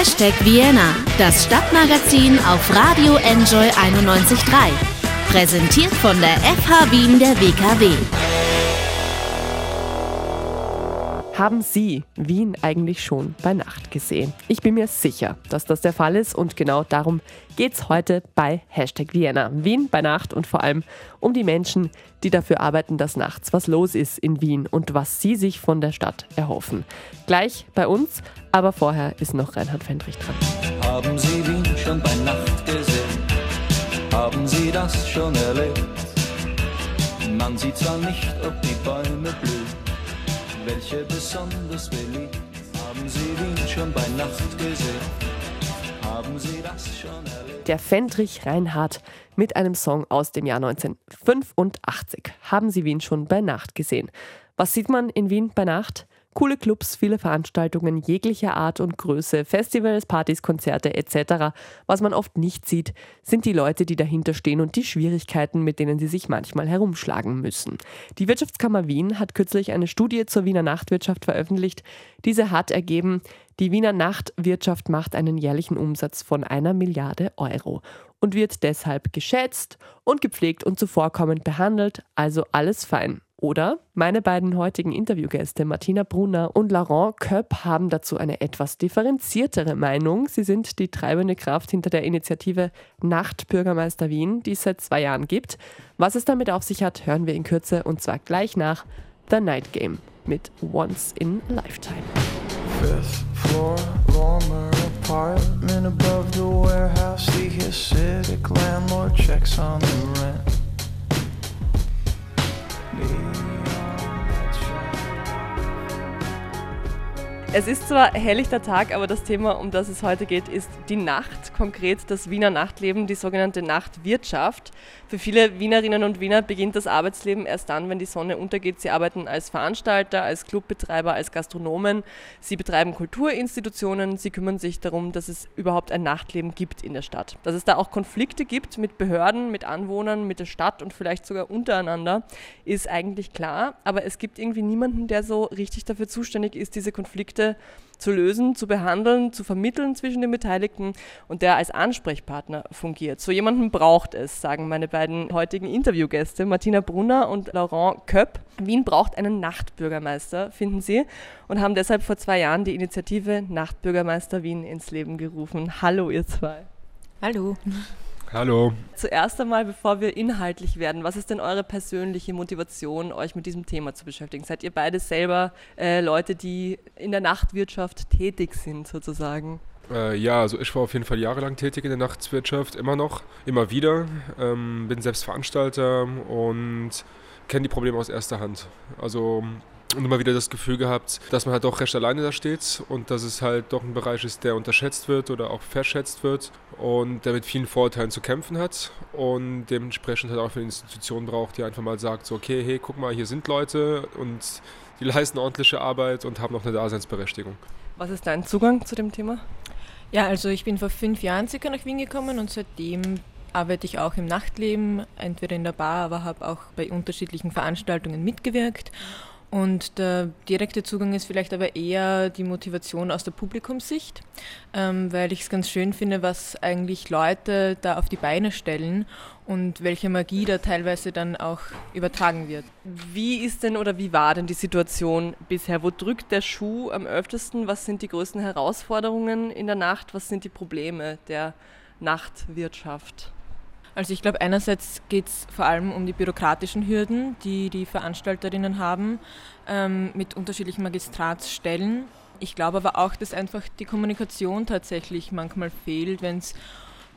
Hashtag Vienna, das Stadtmagazin auf Radio Enjoy 91.3. Präsentiert von der FH Wien der WKW. Haben Sie Wien eigentlich schon bei Nacht gesehen? Ich bin mir sicher, dass das der Fall ist und genau darum geht es heute bei Hashtag Vienna. Wien bei Nacht und vor allem um die Menschen, die dafür arbeiten, dass nachts was los ist in Wien und was sie sich von der Stadt erhoffen. Gleich bei uns, aber vorher ist noch Reinhard Fendrich dran. Haben Sie Wien schon bei Nacht gesehen? Haben Sie das schon erlebt? Man sieht zwar nicht, ob die Bäume blühen welche besonders beliebt. Haben Sie Wien schon bei Nacht gesehen? Haben Sie das schon erlebt? Der Fendrich Reinhardt mit einem Song aus dem Jahr 1985. Haben Sie Wien schon bei Nacht gesehen? Was sieht man in Wien bei Nacht? Coole Clubs, viele Veranstaltungen jeglicher Art und Größe, Festivals, Partys, Konzerte etc. Was man oft nicht sieht, sind die Leute, die dahinter stehen und die Schwierigkeiten, mit denen sie sich manchmal herumschlagen müssen. Die Wirtschaftskammer Wien hat kürzlich eine Studie zur Wiener Nachtwirtschaft veröffentlicht. Diese hat ergeben, die Wiener Nachtwirtschaft macht einen jährlichen Umsatz von einer Milliarde Euro und wird deshalb geschätzt und gepflegt und zuvorkommend behandelt, also alles fein. Oder meine beiden heutigen Interviewgäste Martina Brunner und Laurent Köpp haben dazu eine etwas differenziertere Meinung. Sie sind die treibende Kraft hinter der Initiative Nachtbürgermeister Wien, die es seit zwei Jahren gibt. Was es damit auf sich hat, hören wir in Kürze und zwar gleich nach The Night Game mit Once in a Lifetime. Fifth floor, warmer apartment above the warehouse. The Hasidic landlord checks on the rent. You. Es ist zwar helllichter Tag, aber das Thema, um das es heute geht, ist die Nacht, konkret das Wiener Nachtleben, die sogenannte Nachtwirtschaft. Für viele Wienerinnen und Wiener beginnt das Arbeitsleben erst dann, wenn die Sonne untergeht. Sie arbeiten als Veranstalter, als Clubbetreiber, als Gastronomen. Sie betreiben Kulturinstitutionen. Sie kümmern sich darum, dass es überhaupt ein Nachtleben gibt in der Stadt. Dass es da auch Konflikte gibt mit Behörden, mit Anwohnern, mit der Stadt und vielleicht sogar untereinander, ist eigentlich klar. Aber es gibt irgendwie niemanden, der so richtig dafür zuständig ist, diese Konflikte Konflikte zu lösen, zu behandeln, zu vermitteln zwischen den Beteiligten und der als Ansprechpartner fungiert. So jemanden braucht es, sagen meine beiden heutigen Interviewgäste, Martina Brunner und Laurent Köpp. Wien braucht einen Nachtbürgermeister, finden sie, und haben deshalb vor zwei Jahren die Initiative Nachtbürgermeister Wien ins Leben gerufen. Hallo, ihr zwei. Hallo. Hallo. Zuerst einmal, bevor wir inhaltlich werden, was ist denn eure persönliche Motivation, euch mit diesem Thema zu beschäftigen? Seid ihr beide selber äh, Leute, die in der Nachtwirtschaft tätig sind, sozusagen? Äh, ja, also ich war auf jeden Fall jahrelang tätig in der Nachtwirtschaft, immer noch, immer wieder. Ähm, bin selbst Veranstalter und kenne die Probleme aus erster Hand. Also und immer wieder das Gefühl gehabt, dass man halt doch recht alleine da steht und dass es halt doch ein Bereich ist, der unterschätzt wird oder auch verschätzt wird und der mit vielen Vorurteilen zu kämpfen hat und dementsprechend halt auch eine Institution braucht, die einfach mal sagt, so okay, hey, guck mal, hier sind Leute und die leisten ordentliche Arbeit und haben noch eine Daseinsberechtigung. Was ist dein Zugang zu dem Thema? Ja, also ich bin vor fünf Jahren circa nach Wien gekommen und seitdem arbeite ich auch im Nachtleben, entweder in der Bar, aber habe auch bei unterschiedlichen Veranstaltungen mitgewirkt. Und der direkte Zugang ist vielleicht aber eher die Motivation aus der Publikumssicht, ähm, weil ich es ganz schön finde, was eigentlich Leute da auf die Beine stellen und welche Magie da teilweise dann auch übertragen wird. Wie ist denn oder wie war denn die Situation bisher? Wo drückt der Schuh am öftesten? Was sind die größten Herausforderungen in der Nacht? Was sind die Probleme der Nachtwirtschaft? Also ich glaube, einerseits geht es vor allem um die bürokratischen Hürden, die die Veranstalterinnen haben ähm, mit unterschiedlichen Magistratsstellen. Ich glaube aber auch, dass einfach die Kommunikation tatsächlich manchmal fehlt, wenn es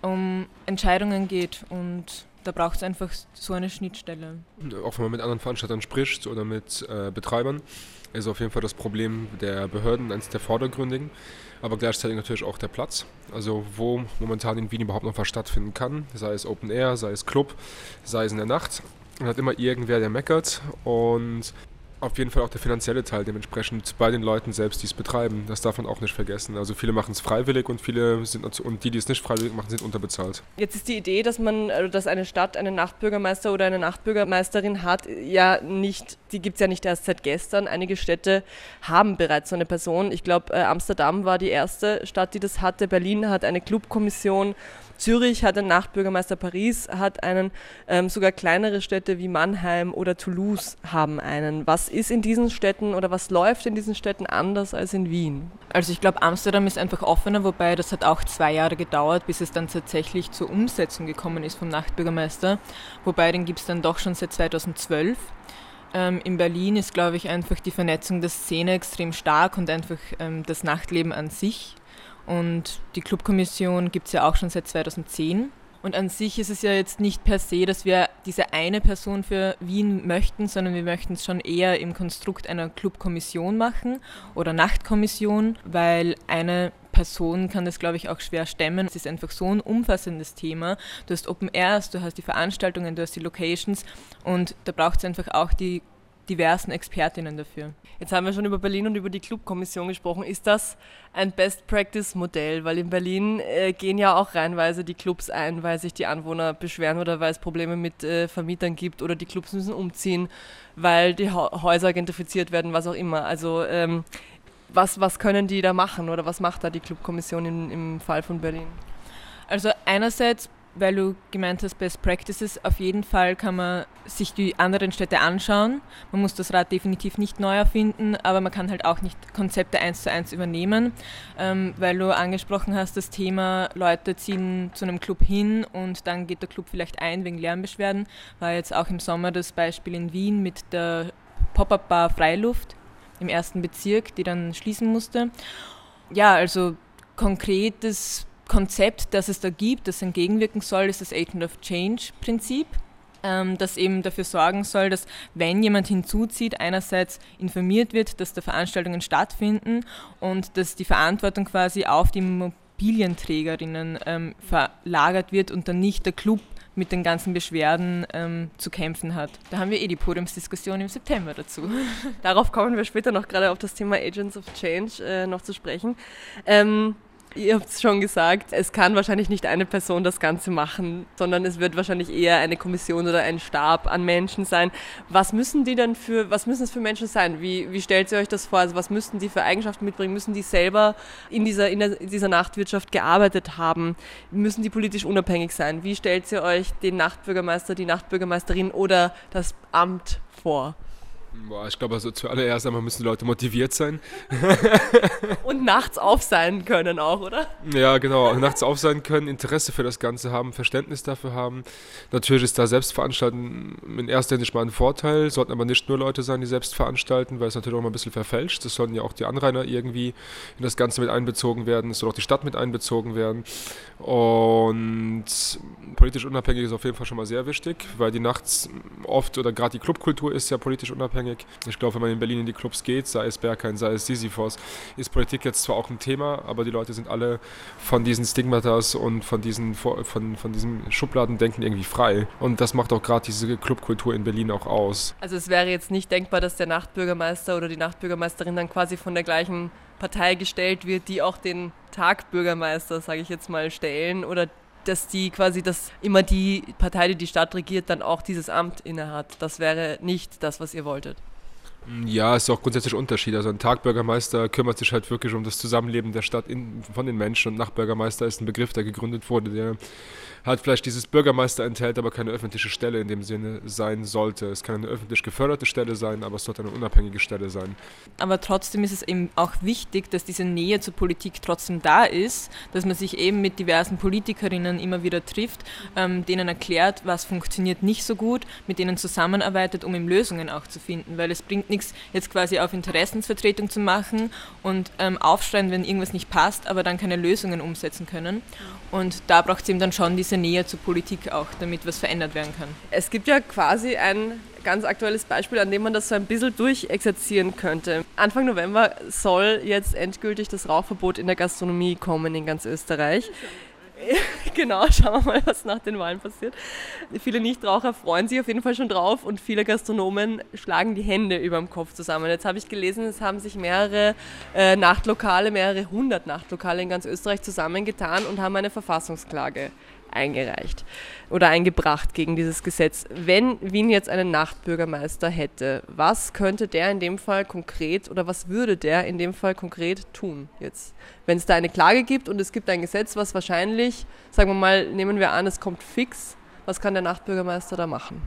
um Entscheidungen geht und da braucht es einfach so eine Schnittstelle. Auch wenn man mit anderen Veranstaltern spricht oder mit äh, Betreibern, ist auf jeden Fall das Problem der Behörden eines der vordergründigen, aber gleichzeitig natürlich auch der Platz. Also wo momentan in Wien überhaupt noch was stattfinden kann, sei es Open Air, sei es Club, sei es in der Nacht. Man hat immer irgendwer, der meckert und auf jeden Fall auch der finanzielle Teil dementsprechend bei den Leuten selbst, die es betreiben. Das darf man auch nicht vergessen. Also viele machen es freiwillig und viele sind und die, die es nicht freiwillig machen, sind unterbezahlt. Jetzt ist die Idee, dass man, also dass eine Stadt einen Nachtbürgermeister oder eine Nachtbürgermeisterin hat, ja nicht, die gibt es ja nicht erst seit gestern. Einige Städte haben bereits so eine Person. Ich glaube, äh, Amsterdam war die erste Stadt, die das hatte. Berlin hat eine Clubkommission Zürich hat einen Nachtbürgermeister, Paris hat einen, ähm, sogar kleinere Städte wie Mannheim oder Toulouse haben einen. Was ist in diesen Städten oder was läuft in diesen Städten anders als in Wien? Also ich glaube, Amsterdam ist einfach offener, wobei das hat auch zwei Jahre gedauert, bis es dann tatsächlich zur Umsetzung gekommen ist vom Nachtbürgermeister. Wobei den gibt es dann doch schon seit 2012. Ähm, in Berlin ist, glaube ich, einfach die Vernetzung der Szene extrem stark und einfach ähm, das Nachtleben an sich und die Clubkommission gibt es ja auch schon seit 2010. Und an sich ist es ja jetzt nicht per se, dass wir diese eine Person für Wien möchten, sondern wir möchten es schon eher im Konstrukt einer Clubkommission machen oder Nachtkommission, weil eine Person kann das, glaube ich, auch schwer stemmen. Es ist einfach so ein umfassendes Thema. Du hast Open Airs, du hast die Veranstaltungen, du hast die Locations und da braucht es einfach auch die diversen Expertinnen dafür. Jetzt haben wir schon über Berlin und über die Clubkommission gesprochen. Ist das ein Best-Practice-Modell? Weil in Berlin äh, gehen ja auch reinweise die Clubs ein, weil sich die Anwohner beschweren oder weil es Probleme mit äh, Vermietern gibt oder die Clubs müssen umziehen, weil die ha Häuser gentrifiziert werden, was auch immer. Also ähm, was, was können die da machen oder was macht da die Clubkommission im, im Fall von Berlin? Also einerseits weil du gemeint hast, Best Practices, auf jeden Fall kann man sich die anderen Städte anschauen. Man muss das Rad definitiv nicht neu erfinden, aber man kann halt auch nicht Konzepte eins zu eins übernehmen, ähm, weil du angesprochen hast, das Thema, Leute ziehen zu einem Club hin und dann geht der Club vielleicht ein wegen Lärmbeschwerden. War jetzt auch im Sommer das Beispiel in Wien mit der Pop-Up-Bar Freiluft im ersten Bezirk, die dann schließen musste. Ja, also konkretes Konzept, das es da gibt, das entgegenwirken soll, ist das Agent of Change Prinzip, ähm, das eben dafür sorgen soll, dass wenn jemand hinzuzieht, einerseits informiert wird, dass da Veranstaltungen stattfinden und dass die Verantwortung quasi auf die Immobilienträgerinnen ähm, verlagert wird und dann nicht der Club mit den ganzen Beschwerden ähm, zu kämpfen hat. Da haben wir eh die Podiumsdiskussion im September dazu. Darauf kommen wir später noch gerade auf das Thema Agents of Change äh, noch zu sprechen. Ähm Ihr habt es schon gesagt, es kann wahrscheinlich nicht eine Person das Ganze machen, sondern es wird wahrscheinlich eher eine Kommission oder ein Stab an Menschen sein. Was müssen die dann für, was müssen es für Menschen sein? Wie, wie stellt ihr euch das vor? Also was müssten die für Eigenschaften mitbringen? Müssen die selber in dieser, in, der, in dieser Nachtwirtschaft gearbeitet haben? Müssen die politisch unabhängig sein? Wie stellt ihr euch den Nachtbürgermeister, die Nachtbürgermeisterin oder das Amt vor? Boah, ich glaube, also zuallererst einmal müssen die Leute motiviert sein. Und nachts auf sein können auch, oder? Ja, genau. Nachts auf sein können, Interesse für das Ganze haben, Verständnis dafür haben. Natürlich ist da Selbstveranstalten in erster Hinsicht mal ein Vorteil, sollten aber nicht nur Leute sein, die selbst veranstalten, weil es natürlich auch mal ein bisschen verfälscht. Es sollen ja auch die Anrainer irgendwie in das Ganze mit einbezogen werden, es soll auch die Stadt mit einbezogen werden. Und politisch unabhängig ist auf jeden Fall schon mal sehr wichtig, weil die nachts oft oder gerade die Clubkultur ist ja politisch unabhängig. Ich glaube, wenn man in Berlin in die Clubs geht, sei es Berghain, sei es Sisyphos, ist Politik jetzt zwar auch ein Thema, aber die Leute sind alle von diesen Stigmatas und von diesen von, von diesem Schubladendenken irgendwie frei. Und das macht auch gerade diese Clubkultur in Berlin auch aus. Also es wäre jetzt nicht denkbar, dass der Nachtbürgermeister oder die Nachtbürgermeisterin dann quasi von der gleichen Partei gestellt wird, die auch den Tagbürgermeister, sage ich jetzt mal, stellen oder dass die quasi, dass immer die Partei, die die Stadt regiert, dann auch dieses Amt innehat. Das wäre nicht das, was ihr wolltet. Ja, es ist auch grundsätzlich Unterschied. Also ein Tagbürgermeister kümmert sich halt wirklich um das Zusammenleben der Stadt in, von den Menschen und Nachtbürgermeister ist ein Begriff, der gegründet wurde, der halt vielleicht dieses Bürgermeister enthält, aber keine öffentliche Stelle in dem Sinne sein sollte. Es kann eine öffentlich geförderte Stelle sein, aber es sollte eine unabhängige Stelle sein. Aber trotzdem ist es eben auch wichtig, dass diese Nähe zur Politik trotzdem da ist, dass man sich eben mit diversen Politikerinnen immer wieder trifft, ähm, denen erklärt, was funktioniert nicht so gut, mit denen zusammenarbeitet, um eben Lösungen auch zu finden, weil es bringt nichts, jetzt quasi auf Interessensvertretung zu machen und ähm, aufschreien, wenn irgendwas nicht passt, aber dann keine Lösungen umsetzen können. Und da braucht es eben dann schon diese Nähe zur Politik auch, damit was verändert werden kann. Es gibt ja quasi ein ganz aktuelles Beispiel, an dem man das so ein bisschen durchexerzieren könnte. Anfang November soll jetzt endgültig das Rauchverbot in der Gastronomie kommen in ganz Österreich. genau, schauen wir mal, was nach den Wahlen passiert. Viele Nichtraucher freuen sich auf jeden Fall schon drauf und viele Gastronomen schlagen die Hände über dem Kopf zusammen. Jetzt habe ich gelesen, es haben sich mehrere äh, Nachtlokale, mehrere hundert Nachtlokale in ganz Österreich zusammengetan und haben eine Verfassungsklage eingereicht oder eingebracht gegen dieses Gesetz. Wenn Wien jetzt einen Nachtbürgermeister hätte, was könnte der in dem Fall konkret oder was würde der in dem Fall konkret tun jetzt? Wenn es da eine Klage gibt und es gibt ein Gesetz, was wahrscheinlich, sagen wir mal, nehmen wir an, es kommt fix, was kann der Nachtbürgermeister da machen?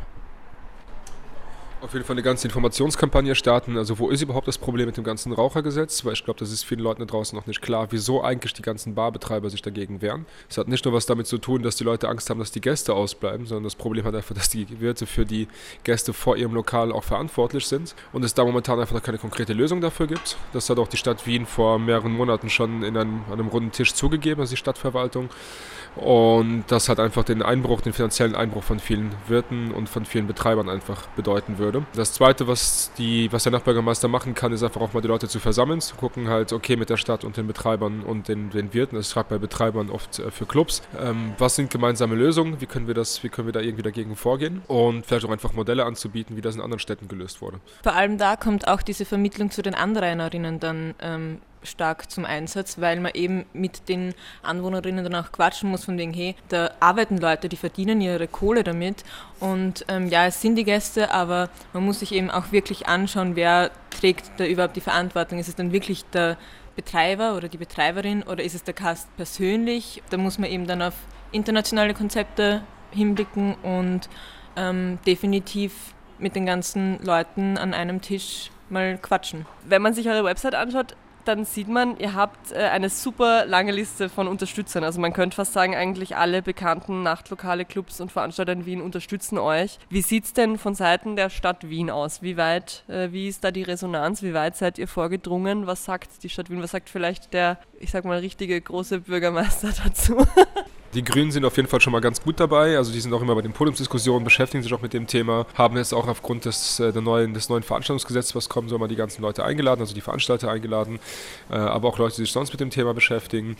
Auf jeden Fall eine ganze Informationskampagne starten. Also wo ist überhaupt das Problem mit dem ganzen Rauchergesetz? Weil ich glaube, das ist vielen Leuten da draußen noch nicht klar, wieso eigentlich die ganzen Barbetreiber sich dagegen wehren. Es hat nicht nur was damit zu tun, dass die Leute Angst haben, dass die Gäste ausbleiben, sondern das Problem hat einfach, dass die Wirte für die Gäste vor ihrem Lokal auch verantwortlich sind und es da momentan einfach noch keine konkrete Lösung dafür gibt. Das hat auch die Stadt Wien vor mehreren Monaten schon in einem, an einem runden Tisch zugegeben, also die Stadtverwaltung. Und das hat einfach den Einbruch, den finanziellen Einbruch von vielen Wirten und von vielen Betreibern einfach bedeuten würde. Das Zweite, was, die, was der Nachbürgermeister machen kann, ist einfach auch mal die Leute zu versammeln, zu gucken halt, okay, mit der Stadt und den Betreibern und den, den Wirten, das ist gerade bei Betreibern oft äh, für Clubs, ähm, was sind gemeinsame Lösungen, wie können wir das, wie können wir da irgendwie dagegen vorgehen? Und vielleicht auch einfach Modelle anzubieten, wie das in anderen Städten gelöst wurde. Vor allem da kommt auch diese Vermittlung zu den Anrainerinnen dann ähm, stark zum Einsatz, weil man eben mit den Anwohnerinnen dann auch quatschen muss, von wegen, hey, da arbeiten Leute, die verdienen ihre Kohle damit und ähm, ja, es sind die Gäste, aber man muss sich eben auch wirklich anschauen, wer trägt da überhaupt die Verantwortung. Ist es dann wirklich der Betreiber oder die Betreiberin oder ist es der Cast persönlich? Da muss man eben dann auf internationale Konzepte hinblicken und ähm, definitiv mit den ganzen Leuten an einem Tisch mal quatschen. Wenn man sich eure Website anschaut, dann sieht man, ihr habt äh, eine super lange Liste von Unterstützern. Also man könnte fast sagen, eigentlich alle bekannten Nachtlokale, Clubs und Veranstalter in Wien unterstützen euch. Wie sieht es denn von Seiten der Stadt Wien aus? Wie weit, äh, wie ist da die Resonanz? Wie weit seid ihr vorgedrungen? Was sagt die Stadt Wien? Was sagt vielleicht der, ich sag mal, richtige große Bürgermeister dazu? Die Grünen sind auf jeden Fall schon mal ganz gut dabei. Also die sind auch immer bei den Podiumsdiskussionen, beschäftigen sich auch mit dem Thema, haben jetzt auch aufgrund des, äh, der neuen, des neuen Veranstaltungsgesetzes, was kommen soll, mal die ganzen Leute eingeladen, also die Veranstalter eingeladen, äh, aber auch Leute, die sich sonst mit dem Thema beschäftigen.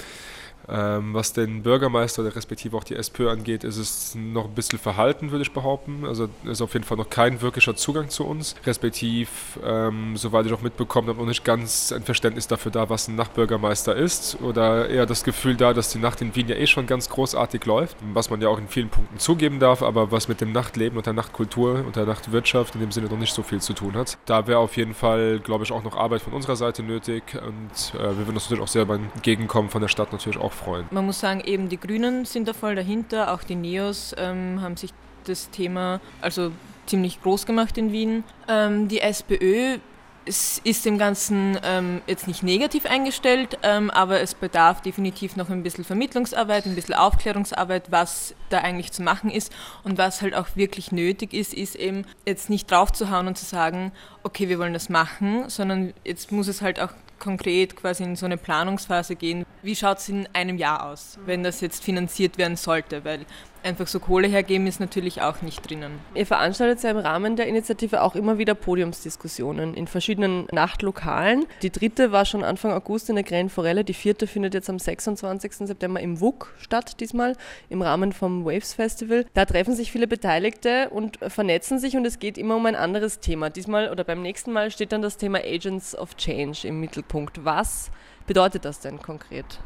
Ähm, was den Bürgermeister oder respektive auch die SPÖ angeht, ist es noch ein bisschen verhalten, würde ich behaupten. Also ist auf jeden Fall noch kein wirklicher Zugang zu uns. Respektiv, ähm, soweit ich auch mitbekommen habe, noch nicht ganz ein Verständnis dafür da, was ein Nachtbürgermeister ist. Oder eher das Gefühl da, dass die Nacht in Wien ja eh schon ganz großartig läuft, was man ja auch in vielen Punkten zugeben darf, aber was mit dem Nachtleben und der Nachtkultur und der Nachtwirtschaft in dem Sinne noch nicht so viel zu tun hat. Da wäre auf jeden Fall, glaube ich, auch noch Arbeit von unserer Seite nötig und äh, wir würden uns natürlich auch sehr beim Entgegenkommen von der Stadt natürlich auch freuen. Man muss sagen, eben die Grünen sind da voll dahinter, auch die Neos ähm, haben sich das Thema also ziemlich groß gemacht in Wien. Ähm, die SPÖ es ist dem Ganzen ähm, jetzt nicht negativ eingestellt, ähm, aber es bedarf definitiv noch ein bisschen Vermittlungsarbeit, ein bisschen Aufklärungsarbeit, was da eigentlich zu machen ist und was halt auch wirklich nötig ist, ist eben jetzt nicht draufzuhauen und zu sagen, okay, wir wollen das machen, sondern jetzt muss es halt auch konkret quasi in so eine Planungsphase gehen. Wie schaut es in einem Jahr aus, wenn das jetzt finanziert werden sollte? Weil einfach so Kohle hergeben ist natürlich auch nicht drinnen. Ihr veranstaltet ja im Rahmen der Initiative auch immer wieder Podiumsdiskussionen in verschiedenen Nachtlokalen. Die dritte war schon Anfang August in der Gränen Forelle, die vierte findet jetzt am 26. September im WUK statt, diesmal im Rahmen vom Waves Festival. Da treffen sich viele Beteiligte und vernetzen sich und es geht immer um ein anderes Thema. Diesmal oder beim nächsten Mal steht dann das Thema Agents of Change im Mittelpunkt. Was bedeutet das denn konkret?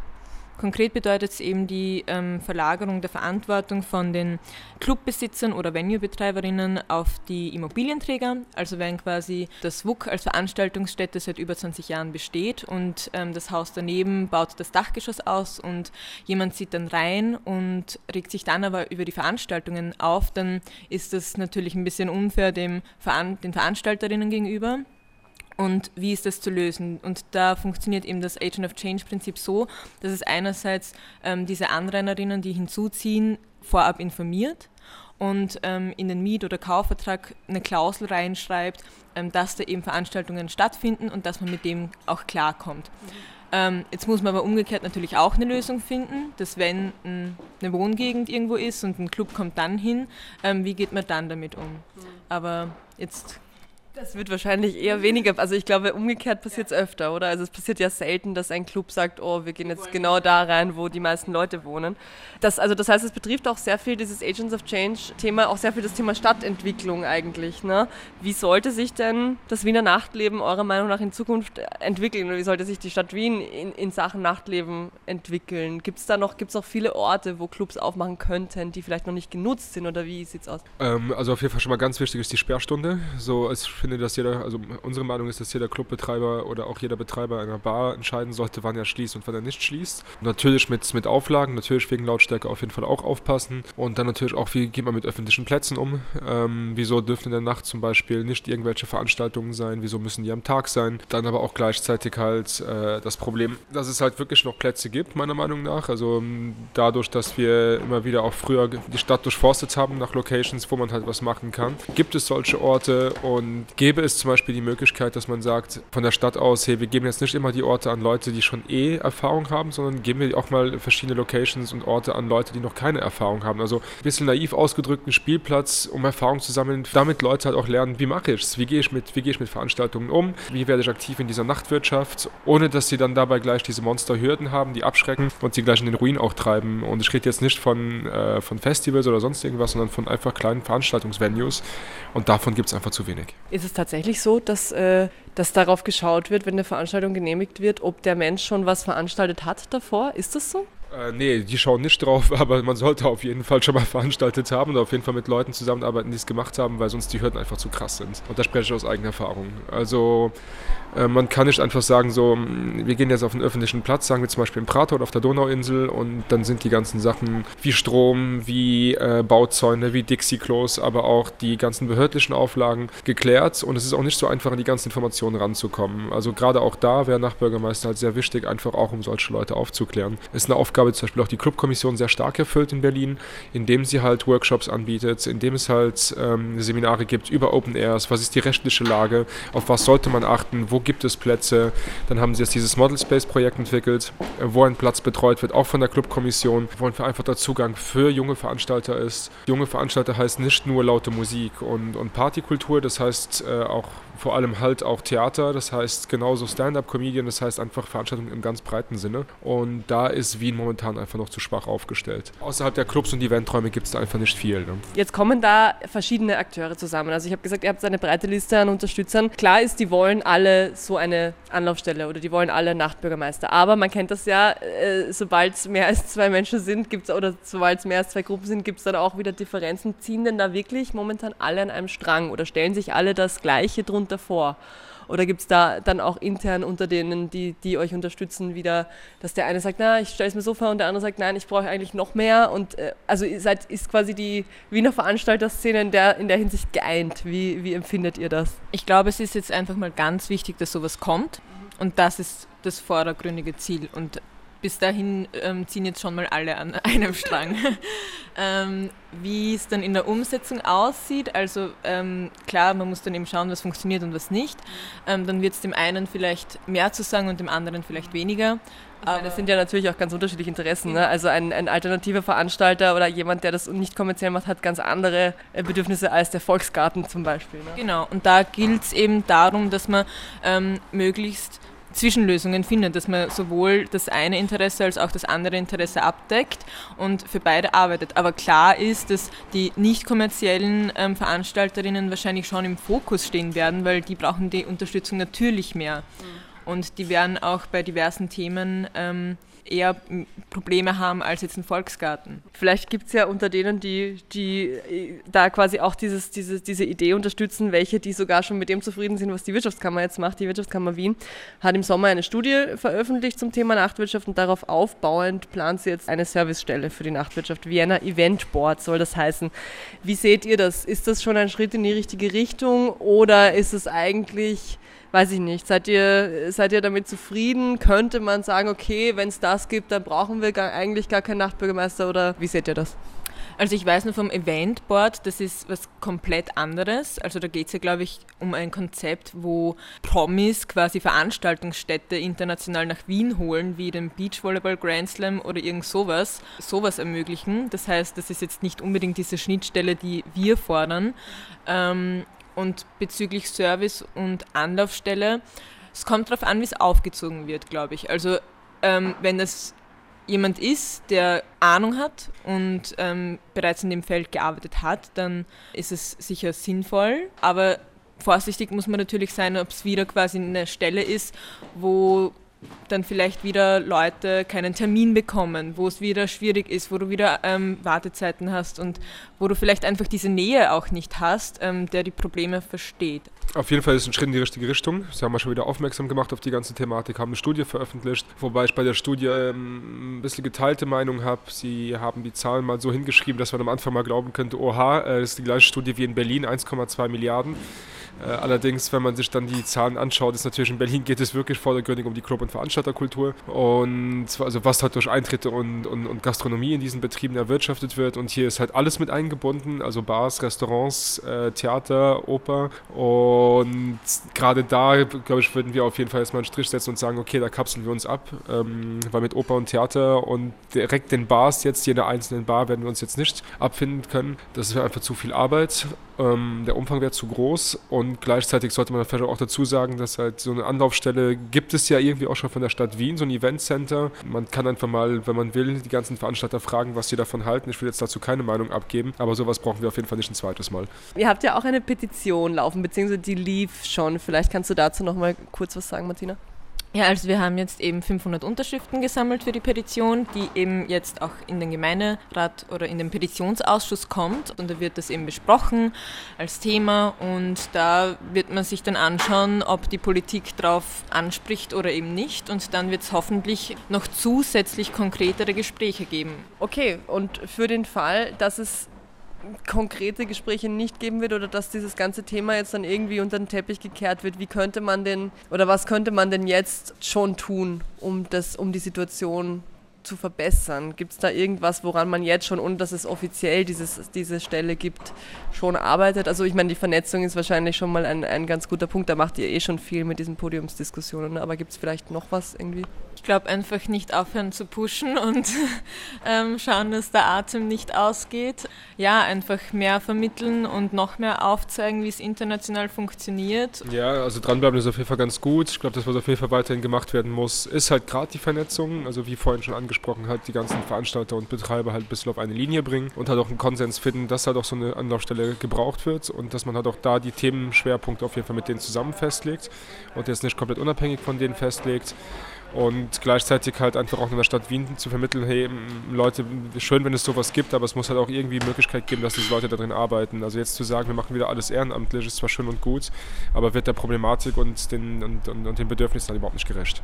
Konkret bedeutet es eben die ähm, Verlagerung der Verantwortung von den Clubbesitzern oder Venuebetreiberinnen auf die Immobilienträger. Also wenn quasi das WUK als Veranstaltungsstätte seit über 20 Jahren besteht und ähm, das Haus daneben baut das Dachgeschoss aus und jemand zieht dann rein und regt sich dann aber über die Veranstaltungen auf, dann ist das natürlich ein bisschen unfair dem Veran den Veranstalterinnen gegenüber und wie ist das zu lösen? Und da funktioniert eben das Agent of Change Prinzip so, dass es einerseits ähm, diese Anrainerinnen, die hinzuziehen, vorab informiert und ähm, in den Miet- oder Kaufvertrag eine Klausel reinschreibt, ähm, dass da eben Veranstaltungen stattfinden und dass man mit dem auch klarkommt. Mhm. jetzt muss man aber umgekehrt natürlich auch eine Lösung finden, dass wenn ein, eine Wohngegend irgendwo ist und ein Club kommt dann hin, ähm, wie geht man dann damit um? Aber jetzt Das wird wahrscheinlich eher weniger. Also ich glaube, umgekehrt passiert es öfter, oder? Also es passiert ja selten, dass ein Club sagt, oh, wir gehen jetzt genau da rein, wo die meisten Leute wohnen. Das, also das heißt, es betrifft auch sehr viel dieses Agents of Change-Thema, auch sehr viel das Thema Stadtentwicklung eigentlich. Ne? Wie sollte sich denn das Wiener Nachtleben eurer Meinung nach in Zukunft entwickeln? Oder wie sollte sich die Stadt Wien in, in Sachen Nachtleben entwickeln? Gibt es da noch, gibt's noch viele Orte, wo Clubs aufmachen könnten, die vielleicht noch nicht genutzt sind? Oder wie sieht es aus? Ähm, also auf jeden Fall schon mal ganz wichtig ist die Sperrstunde. So, ich finde, dass jeder, also unsere Meinung ist, dass jeder Clubbetreiber oder auch jeder Betreiber einer Bar entscheiden sollte, wann er schließt und wann er nicht schließt. Natürlich mit, mit Auflagen, natürlich wegen Lautstärke auf jeden Fall auch aufpassen. Und dann natürlich auch, wie geht man mit öffentlichen Plätzen um? Ähm, wieso dürfen in der Nacht zum Beispiel nicht irgendwelche Veranstaltungen sein? Wieso müssen die am Tag sein? Dann aber auch gleichzeitig halt äh, das Problem, dass es halt wirklich noch Plätze gibt, meiner Meinung nach. Also ähm, dadurch, dass wir immer wieder auch früher die Stadt durchforstet haben nach Locations, wo man halt was machen kann, gibt es solche Orte und gäbe es zum Beispiel die Möglichkeit, dass man sagt, von der Stadt aus, hey, wir geben jetzt nicht immer die Orte an Leute, die schon eh Erfahrung haben, sondern geben wir auch mal verschiedene Locations und Orte an Leute, die noch keine Erfahrung haben. Also ein bisschen naiv ausgedrückt, ein Spielplatz, um Erfahrung zu sammeln, damit Leute halt auch lernen, wie mache ich es, wie gehe ich mit, wie gehe ich mit Veranstaltungen um, wie werde ich aktiv in dieser Nachtwirtschaft, ohne dass sie dann dabei gleich diese Monsterhürden haben, die abschrecken und sie gleich in den Ruin auch treiben. Und ich rede jetzt nicht von, äh, von Festivals oder sonst irgendwas, sondern von einfach kleinen Veranstaltungsvenues und davon gibt es einfach zu wenig. Ist es tatsächlich so, dass, äh, dass darauf geschaut wird, wenn eine Veranstaltung genehmigt wird, ob der Mensch schon was veranstaltet hat davor? Ist das so? Äh, nee, die schauen nicht drauf, aber man sollte auf jeden Fall schon mal veranstaltet haben und auf jeden Fall mit Leuten zusammenarbeiten, die es gemacht haben, weil sonst die Hürden einfach zu krass sind. Und da spreche ich aus eigener Erfahrung. Also äh, man kann nicht einfach sagen, so, mm, wir gehen jetzt auf einen öffentlichen Platz, sagen wir zum Beispiel im Prater oder auf der Donauinsel und dann sind die ganzen Sachen wie Strom, wie äh, Bauzäune, wie Dixie-Klos, aber auch die ganzen behördlichen Auflagen geklärt und es ist auch nicht so einfach, an die ganzen Informationen ranzukommen. Also gerade auch da wäre nach Bürgermeister halt sehr wichtig, einfach auch um solche Leute aufzuklären. Ist eine Aufgabe zum Beispiel auch die Clubkommission sehr stark erfüllt in Berlin, indem sie halt Workshops anbietet, indem es halt ähm, Seminare gibt über Open Airs, was ist die rechtliche Lage, auf was sollte man achten, wo gibt es Plätze. Dann haben sie jetzt dieses Model Space Projekt entwickelt, äh, wo ein Platz betreut wird, auch von der Clubkommission, wo ein vereinfachter Zugang für junge Veranstalter ist. Junge Veranstalter heißt nicht nur laute Musik und, und Partykultur, das heißt äh, auch vor allem halt auch Theater, das heißt genauso Stand-up-Comedian, das heißt einfach Veranstaltungen im ganz breiten Sinne. Und da ist Wien momentan einfach noch zu schwach aufgestellt. Außerhalb der Clubs und Eventräume gibt es da einfach nicht viel. Ne? Jetzt kommen da verschiedene Akteure zusammen. Also ich habe gesagt, ihr habt eine breite Liste an Unterstützern. Klar ist, die wollen alle so eine Anlaufstelle oder die wollen alle Nachtbürgermeister. Aber man kennt das ja, äh, sobald es mehr als zwei Menschen sind, gibt's, oder sobald es mehr als zwei Gruppen sind, gibt es dann auch wieder Differenzen. Ziehen denn da wirklich momentan alle an einem Strang oder stellen sich alle das Gleiche drunter vor? Oder gibt es da dann auch intern unter denen, die, die euch unterstützen, wieder, dass der eine sagt, na, ich stelle es mir so vor und der andere sagt, nein, ich brauche eigentlich noch mehr. Und äh, also seid, ist quasi die Wiener Veranstalterszene in der, in der Hinsicht geeint. Wie, wie empfindet ihr das? Ich glaube, es ist jetzt einfach mal ganz wichtig, dass sowas kommt. Und das ist das vordergründige Ziel. Und bis dahin ähm, ziehen jetzt schon mal alle an einem Strang. ähm, wie es dann in der Umsetzung aussieht, also ähm, klar, man muss dann eben schauen, was funktioniert und was nicht. Ähm, dann wird es dem einen vielleicht mehr zu sagen und dem anderen vielleicht weniger. Aber das sind ja natürlich auch ganz unterschiedliche Interessen. Ne? Also ein, ein, alternativer Veranstalter oder jemand, der das nicht kommerziell macht, hat ganz andere äh, Bedürfnisse als der Volksgarten zum Beispiel. Ne? Genau, und da gilt es eben darum, dass man ähm, möglichst Zwischenlösungen findet, dass man sowohl das eine Interesse als auch das andere Interesse abdeckt und für beide arbeitet. Aber klar ist, dass die nicht kommerziellen ähm, Veranstalterinnen wahrscheinlich schon im Fokus stehen werden, weil die brauchen die Unterstützung natürlich mehr. Mhm. Und die werden auch bei diversen Themen ähm, eher Probleme haben als jetzt ein Volksgarten. Vielleicht gibt es ja unter denen, die, die äh, da quasi auch dieses, dieses, diese Idee unterstützen, welche, die sogar schon mit dem zufrieden sind, was die Wirtschaftskammer jetzt macht. Die Wirtschaftskammer Wien hat im Sommer eine Studie veröffentlicht zum Thema Nachtwirtschaft und darauf aufbauend plant sie jetzt eine Servicestelle für die Nachtwirtschaft. Vienna Event Board soll das heißen. Wie seht ihr das? Ist das schon ein Schritt in die richtige Richtung oder ist es eigentlich weiß ich nicht, seid ihr, seid ihr damit zufrieden? Könnte man sagen, okay, wenn es das gibt, dann brauchen wir gar, eigentlich gar keinen Nachtbürgermeister oder wie seht ihr das? Also ich weiß nur vom Eventboard, das ist was komplett anderes. Also da geht es ja, glaube ich, um ein Konzept, wo Promis quasi Veranstaltungsstätte international nach Wien holen, wie den Beachvolleyball Grand Slam oder irgend sowas, sowas ermöglichen. Das heißt, das ist jetzt nicht unbedingt diese Schnittstelle, die wir fordern. Ähm, Und bezüglich Service und Anlaufstelle, es kommt darauf an, wie es aufgezogen wird, glaube ich. Also ähm, wenn das jemand ist, der Ahnung hat und ähm, bereits in dem Feld gearbeitet hat, dann ist es sicher sinnvoll. Aber vorsichtig muss man natürlich sein, ob es wieder quasi eine Stelle ist, wo dann vielleicht wieder Leute keinen Termin bekommen, wo es wieder schwierig ist, wo du wieder ähm, Wartezeiten hast und wo du vielleicht einfach diese Nähe auch nicht hast, ähm, der die Probleme versteht. Auf jeden Fall ist es ein Schritt in die richtige Richtung. Sie haben ja schon wieder aufmerksam gemacht auf die ganze Thematik, haben eine Studie veröffentlicht, wobei ich bei der Studie ähm, ein bisschen geteilte Meinung habe. Sie haben die Zahlen mal so hingeschrieben, dass man am Anfang mal glauben könnte, oha, äh, das ist die gleiche Studie wie in Berlin, 1,2 Milliarden. Äh, allerdings, wenn man sich dann die Zahlen anschaut, ist natürlich in Berlin geht es wirklich vordergründig um die Club- und Veranstalterkultur. Und also was halt durch Eintritte und, und, und, Gastronomie in diesen Betrieben erwirtschaftet wird. Und hier ist halt alles mit eingebunden, also Bars, Restaurants, äh, Theater, Oper. Und gerade da, glaube ich, würden wir auf jeden Fall erstmal einen Strich setzen und sagen, okay, da kapseln wir uns ab, ähm, weil mit Oper und Theater und direkt den Bars jetzt, jeder einzelnen Bar werden wir uns jetzt nicht abfinden können. Das wäre einfach zu viel Arbeit ähm, der Umfang wäre zu groß und gleichzeitig sollte man vielleicht auch dazu sagen, dass halt so eine Anlaufstelle gibt es ja irgendwie auch schon von der Stadt Wien, so ein Eventcenter. Man kann einfach mal, wenn man will, die ganzen Veranstalter fragen, was sie davon halten. Ich will jetzt dazu keine Meinung abgeben, aber sowas brauchen wir auf jeden Fall nicht ein zweites Mal. Ihr habt ja auch eine Petition laufen, beziehungsweise die lief schon. Vielleicht kannst du dazu noch mal kurz was sagen, Martina? Ja, also wir haben jetzt eben 500 Unterschriften gesammelt für die Petition, die eben jetzt auch in den Gemeinderat oder in den Petitionsausschuss kommt. Und da wird das eben besprochen als Thema. Und da wird man sich dann anschauen, ob die Politik darauf anspricht oder eben nicht. Und dann wird es hoffentlich noch zusätzlich konkretere Gespräche geben. Okay, und für den Fall, dass es konkrete Gespräche nicht geben wird oder dass dieses ganze Thema jetzt dann irgendwie unter den Teppich gekehrt wird. Wie könnte man denn oder was könnte man denn jetzt schon tun, um das, um die Situation zu verbessern? Gibt es da irgendwas, woran man jetzt schon, ohne dass es offiziell dieses, diese Stelle gibt, schon arbeitet? Also ich meine, die Vernetzung ist wahrscheinlich schon mal ein, ein ganz guter Punkt. Da macht ihr eh schon viel mit diesen Podiumsdiskussionen. Aber gibt es vielleicht noch was irgendwie? Ich glaube, einfach nicht aufhören zu pushen und ähm, schauen, dass der Atem nicht ausgeht. Ja, einfach mehr vermitteln und noch mehr aufzeigen, wie es international funktioniert. Ja, also dranbleiben ist auf jeden Fall ganz gut. Ich glaube, das, was auf jeden Fall weiterhin gemacht werden muss, ist halt gerade die Vernetzung. Also wie vorhin schon angesprochen hat, die ganzen Veranstalter und Betreiber halt ein bisschen auf eine Linie bringen und halt auch einen Konsens finden, dass halt auch so eine Anlaufstelle gebraucht wird und dass man halt auch da die Themenschwerpunkte auf jeden Fall mit denen zusammen festlegt und jetzt nicht komplett unabhängig von denen festlegt und gleichzeitig halt einfach auch in der Stadt Wien zu vermitteln, hey Leute, schön, wenn es sowas gibt, aber es muss halt auch irgendwie Möglichkeit geben, dass diese Leute darin arbeiten. Also jetzt zu sagen, wir machen wieder alles ehrenamtlich, ist zwar schön und gut, aber wird der Problematik und den, und, und, und den Bedürfnissen dann überhaupt nicht gerecht.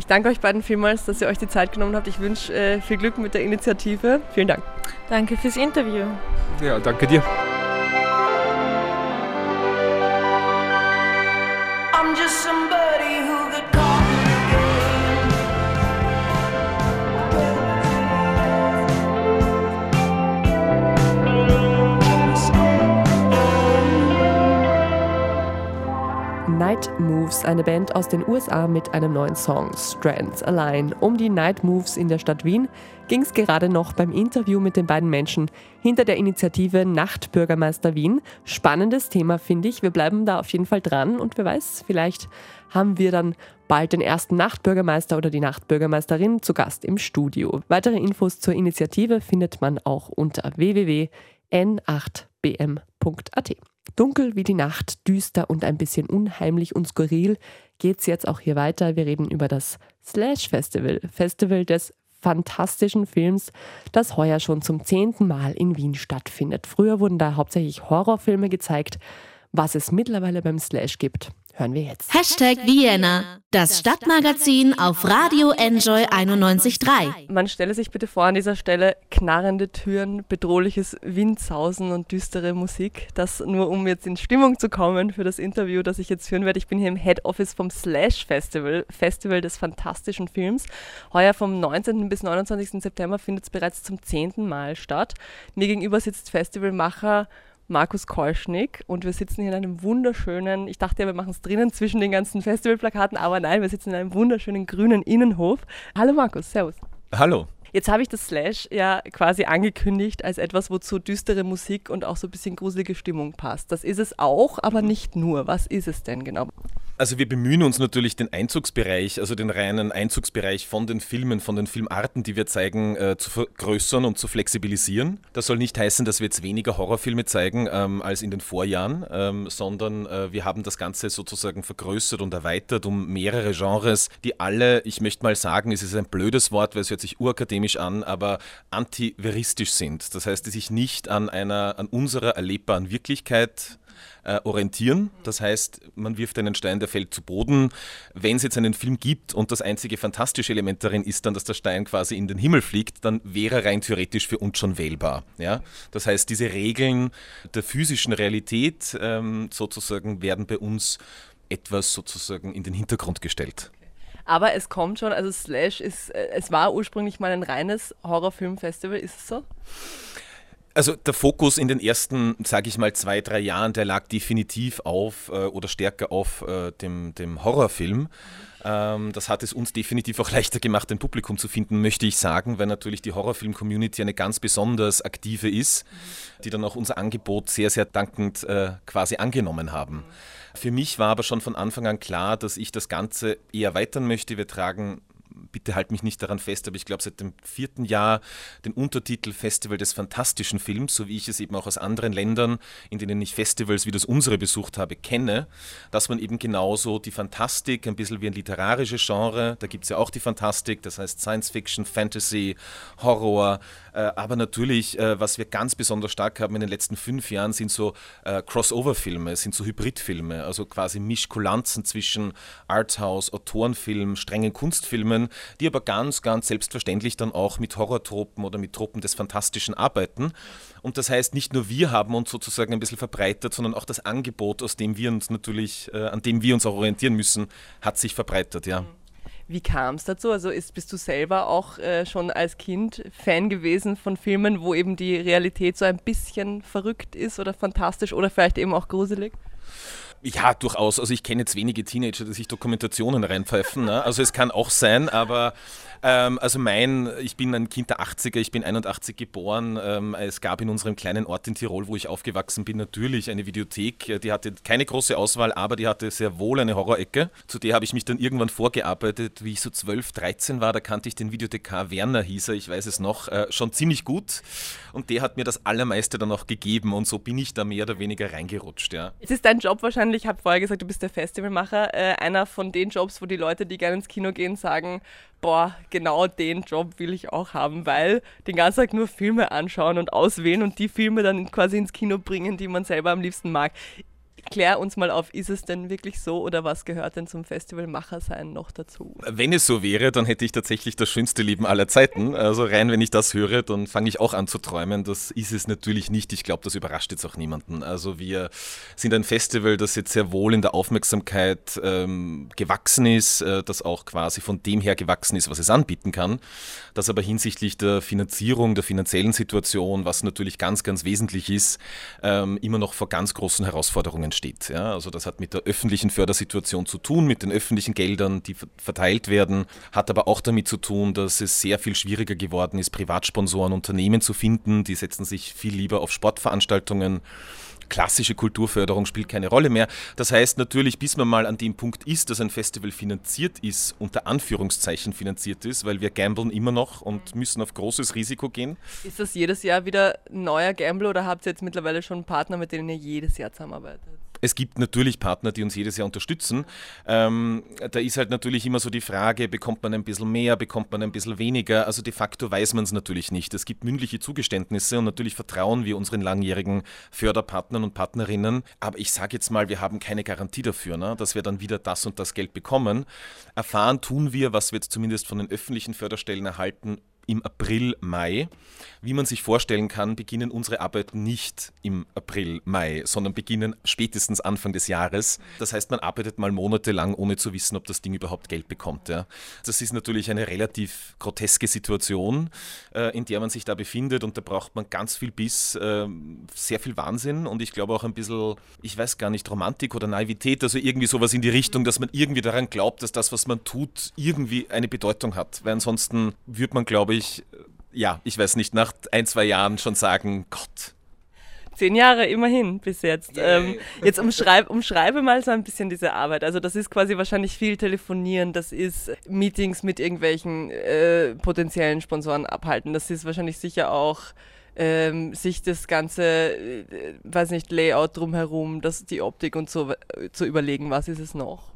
Ich danke euch beiden vielmals, dass ihr euch die Zeit genommen habt. Ich wünsche äh, viel Glück mit der Initiative. Vielen Dank. Danke fürs Interview. Ja, danke dir. Night Moves, eine Band aus den USA mit einem neuen Song Strands Allein. Um die Night Moves in der Stadt Wien ging es gerade noch beim Interview mit den beiden Menschen hinter der Initiative Nachtbürgermeister Wien. Spannendes Thema, finde ich. Wir bleiben da auf jeden Fall dran und wer weiß, vielleicht haben wir dann bald den ersten Nachtbürgermeister oder die Nachtbürgermeisterin zu Gast im Studio. Weitere Infos zur Initiative findet man auch unter www.n8bm.at. Dunkel wie die Nacht, düster und ein bisschen unheimlich und skurril geht's jetzt auch hier weiter. Wir reden über das Slash Festival, Festival des fantastischen Films, das heuer schon zum zehnten Mal in Wien stattfindet. Früher wurden da hauptsächlich Horrorfilme gezeigt. Was es mittlerweile beim Slash gibt, hören wir jetzt. Hashtag Vienna, das Stadtmagazin auf Radio Enjoy 91.3. Man stelle sich bitte vor an dieser Stelle knarrende Türen, bedrohliches Windsausen und düstere Musik. Das nur um jetzt in Stimmung zu kommen für das Interview, das ich jetzt führen werde. Ich bin hier im Head Office vom Slash Festival, Festival des fantastischen Films. Heuer vom 19. bis 29. September findet es bereits zum zehnten Mal statt. Mir gegenüber sitzt Festivalmacher Markus Kolschnick und wir sitzen hier in einem wunderschönen, ich dachte ja, wir machen es drinnen zwischen den ganzen Festivalplakaten, aber nein, wir sitzen in einem wunderschönen grünen Innenhof. Hallo Markus, servus. Hallo. Jetzt habe ich das Slash ja quasi angekündigt als etwas, wozu düstere Musik und auch so ein bisschen gruselige Stimmung passt. Das ist es auch, aber nicht nur. Was ist es denn genau? Also wir bemühen uns natürlich den Einzugsbereich, also den reinen Einzugsbereich von den Filmen, von den Filmarten, die wir zeigen, äh, zu vergrößern und zu flexibilisieren. Das soll nicht heißen, dass wir jetzt weniger Horrorfilme zeigen ähm, als in den Vorjahren, ähm, sondern äh, wir haben das Ganze sozusagen vergrößert und erweitert um mehrere Genres, die alle, ich möchte mal sagen, es ist ein blödes Wort, weil es hört sich urakademisch an, aber antiveristisch sind. Das heißt, die sich nicht an einer, an unserer erlebbaren Wirklichkeit äh, orientieren. Das heißt, man wirft einen Stein, der fällt zu Boden. Wenn es jetzt einen Film gibt und das einzige fantastische Element darin ist dann, dass der Stein quasi in den Himmel fliegt, dann wäre er rein theoretisch für uns schon wählbar. Ja? Das heißt, diese Regeln der physischen Realität ähm, sozusagen werden bei uns etwas sozusagen in den Hintergrund gestellt. Aber es kommt schon, also Slash ist, äh, es war ursprünglich mal ein reines Horrorfilmfestival, ist es so? Also der Fokus in den ersten, sage ich mal, zwei, drei Jahren, der lag definitiv auf äh, oder stärker auf äh, dem, dem Horrorfilm. Ähm, das hat es uns definitiv auch leichter gemacht, ein Publikum zu finden, möchte ich sagen, weil natürlich die Horrorfilm-Community eine ganz besonders aktive ist, die dann auch unser Angebot sehr, sehr dankend äh, quasi angenommen haben. Für mich war aber schon von Anfang an klar, dass ich das Ganze eher erweitern möchte. Wir tragen bitte halt mich nicht daran fest, aber ich glaube seit dem vierten Jahr den Untertitel Festival des fantastischen Films, so wie ich es eben auch aus anderen Ländern, in denen ich Festivals wie das unsere besucht habe, kenne, dass man eben genauso die Fantastik, ein bisschen wie ein literarisches Genre, da gibt es ja auch die Fantastik, das heißt Science Fiction, Fantasy, Horror, äh, aber natürlich, äh, was wir ganz besonders stark haben in den letzten fünf Jahren, sind so äh, Crossover-Filme, sind so Hybridfilme, also quasi Mischkulanzen zwischen Arthouse, Autorenfilm, strengen Kunstfilmen, die aber ganz, ganz selbstverständlich dann auch mit Horrortropen oder mit Tropen des Fantastischen arbeiten. Und das heißt, nicht nur wir haben uns sozusagen ein bisschen verbreitet, sondern auch das Angebot, aus dem wir uns natürlich, an dem wir uns auch orientieren müssen, hat sich verbreitet, ja. Wie kam es dazu? Also ist, bist du selber auch äh, schon als Kind Fan gewesen von Filmen, wo eben die Realität so ein bisschen verrückt ist oder fantastisch oder vielleicht eben auch gruselig? Ja, durchaus. Also ich kenne jetzt wenige Teenager, die sich Dokumentationen reinpfeifen. Ne? Also es kann auch sein, aber ähm, also mein, ich bin ein Kind der 80er, ich bin 81 geboren. Ähm, es gab in unserem kleinen Ort in Tirol, wo ich aufgewachsen bin, natürlich eine Videothek. Die hatte keine große Auswahl, aber die hatte sehr wohl eine Horrorecke. Zu der habe ich mich dann irgendwann vorgearbeitet, wie ich so 12, 13 war. Da kannte ich den Videothekar Werner, hieß er, ich weiß es noch, äh, schon ziemlich gut. Und der hat mir das Allermeiste dann auch gegeben und so bin ich da mehr oder weniger reingerutscht. Ja. Es ist dein Job wahrscheinlich ich habe vorher gesagt, du bist der Festivalmacher. Äh, einer von den Jobs, wo die Leute, die gerne ins Kino gehen, sagen, boah, genau den Job will ich auch haben, weil den ganzen Tag nur Filme anschauen und auswählen und die Filme dann quasi ins Kino bringen, die man selber am liebsten mag klär uns mal auf, ist es denn wirklich so oder was gehört denn zum Festivalmacher sein noch dazu? Wenn es so wäre, dann hätte ich tatsächlich das schönste Leben aller Zeiten. Also rein, wenn ich das höre, dann fange ich auch an zu träumen. Das ist es natürlich nicht. Ich glaube, das überrascht jetzt auch niemanden. Also wir sind ein Festival, das jetzt sehr wohl in der Aufmerksamkeit ähm, gewachsen ist, äh, das auch quasi von dem her gewachsen ist, was es anbieten kann. Das aber hinsichtlich der Finanzierung, der finanziellen Situation, was natürlich ganz, ganz wesentlich ist, ähm, immer noch vor ganz großen Herausforderungen steht. Ja, also das hat mit der öffentlichen Fördersituation zu tun, mit den öffentlichen Geldern, die verteilt werden, hat aber auch damit zu tun, dass es sehr viel schwieriger geworden ist, Privatsponsoren, Unternehmen zu finden. Die setzen sich viel lieber auf Sportveranstaltungen klassische Kulturförderung spielt keine Rolle mehr. Das heißt natürlich, bis man mal an dem Punkt ist, dass ein Festival finanziert ist, unter Anführungszeichen finanziert ist, weil wir gamblen immer noch und müssen auf großes Risiko gehen. Ist das jedes Jahr wieder neuer Gamble oder habt ihr jetzt mittlerweile schon Partner, mit denen ihr jedes Jahr zusammenarbeitet? Es gibt natürlich Partner, die uns jedes Jahr unterstützen. Ähm, da ist halt natürlich immer so die Frage, bekommt man ein bisschen mehr, bekommt man ein bisschen weniger? Also de facto weiß man es natürlich nicht. Es gibt mündliche Zugeständnisse und natürlich vertrauen wir unseren langjährigen Förderpartnern und Partnerinnen. Aber ich sage jetzt mal, wir haben keine Garantie dafür, ne, dass wir dann wieder das und das Geld bekommen. Erfahren tun wir, was wir jetzt zumindest von den öffentlichen Förderstellen erhalten, im April, Mai. Wie man sich vorstellen kann, beginnen unsere Arbeiten nicht im April, Mai, sondern beginnen spätestens Anfang des Jahres. Das heißt, man arbeitet mal monatelang, ohne zu wissen, ob das Ding überhaupt Geld bekommt. Ja. Das ist natürlich eine relativ groteske Situation, äh, in der man sich da befindet und da braucht man ganz viel Biss, äh, sehr viel Wahnsinn und ich glaube auch ein bisschen, ich weiß gar nicht, Romantik oder Naivität, also irgendwie sowas in die Richtung, dass man irgendwie daran glaubt, dass das, was man tut, irgendwie eine Bedeutung hat. Weil ansonsten würde man, glaube ich, ja, ich weiß nicht, nach ein, zwei Jahren schon sagen, Gott, Zehn Jahre immerhin bis jetzt. Ähm, jetzt umschreib, umschreibe mal so ein bisschen diese Arbeit. Also das ist quasi wahrscheinlich viel Telefonieren, das ist Meetings mit irgendwelchen äh, potenziellen Sponsoren abhalten, das ist wahrscheinlich sicher auch ähm, sich das ganze, äh, weiß nicht, Layout drumherum, das, die Optik und so äh, zu überlegen, was ist es noch?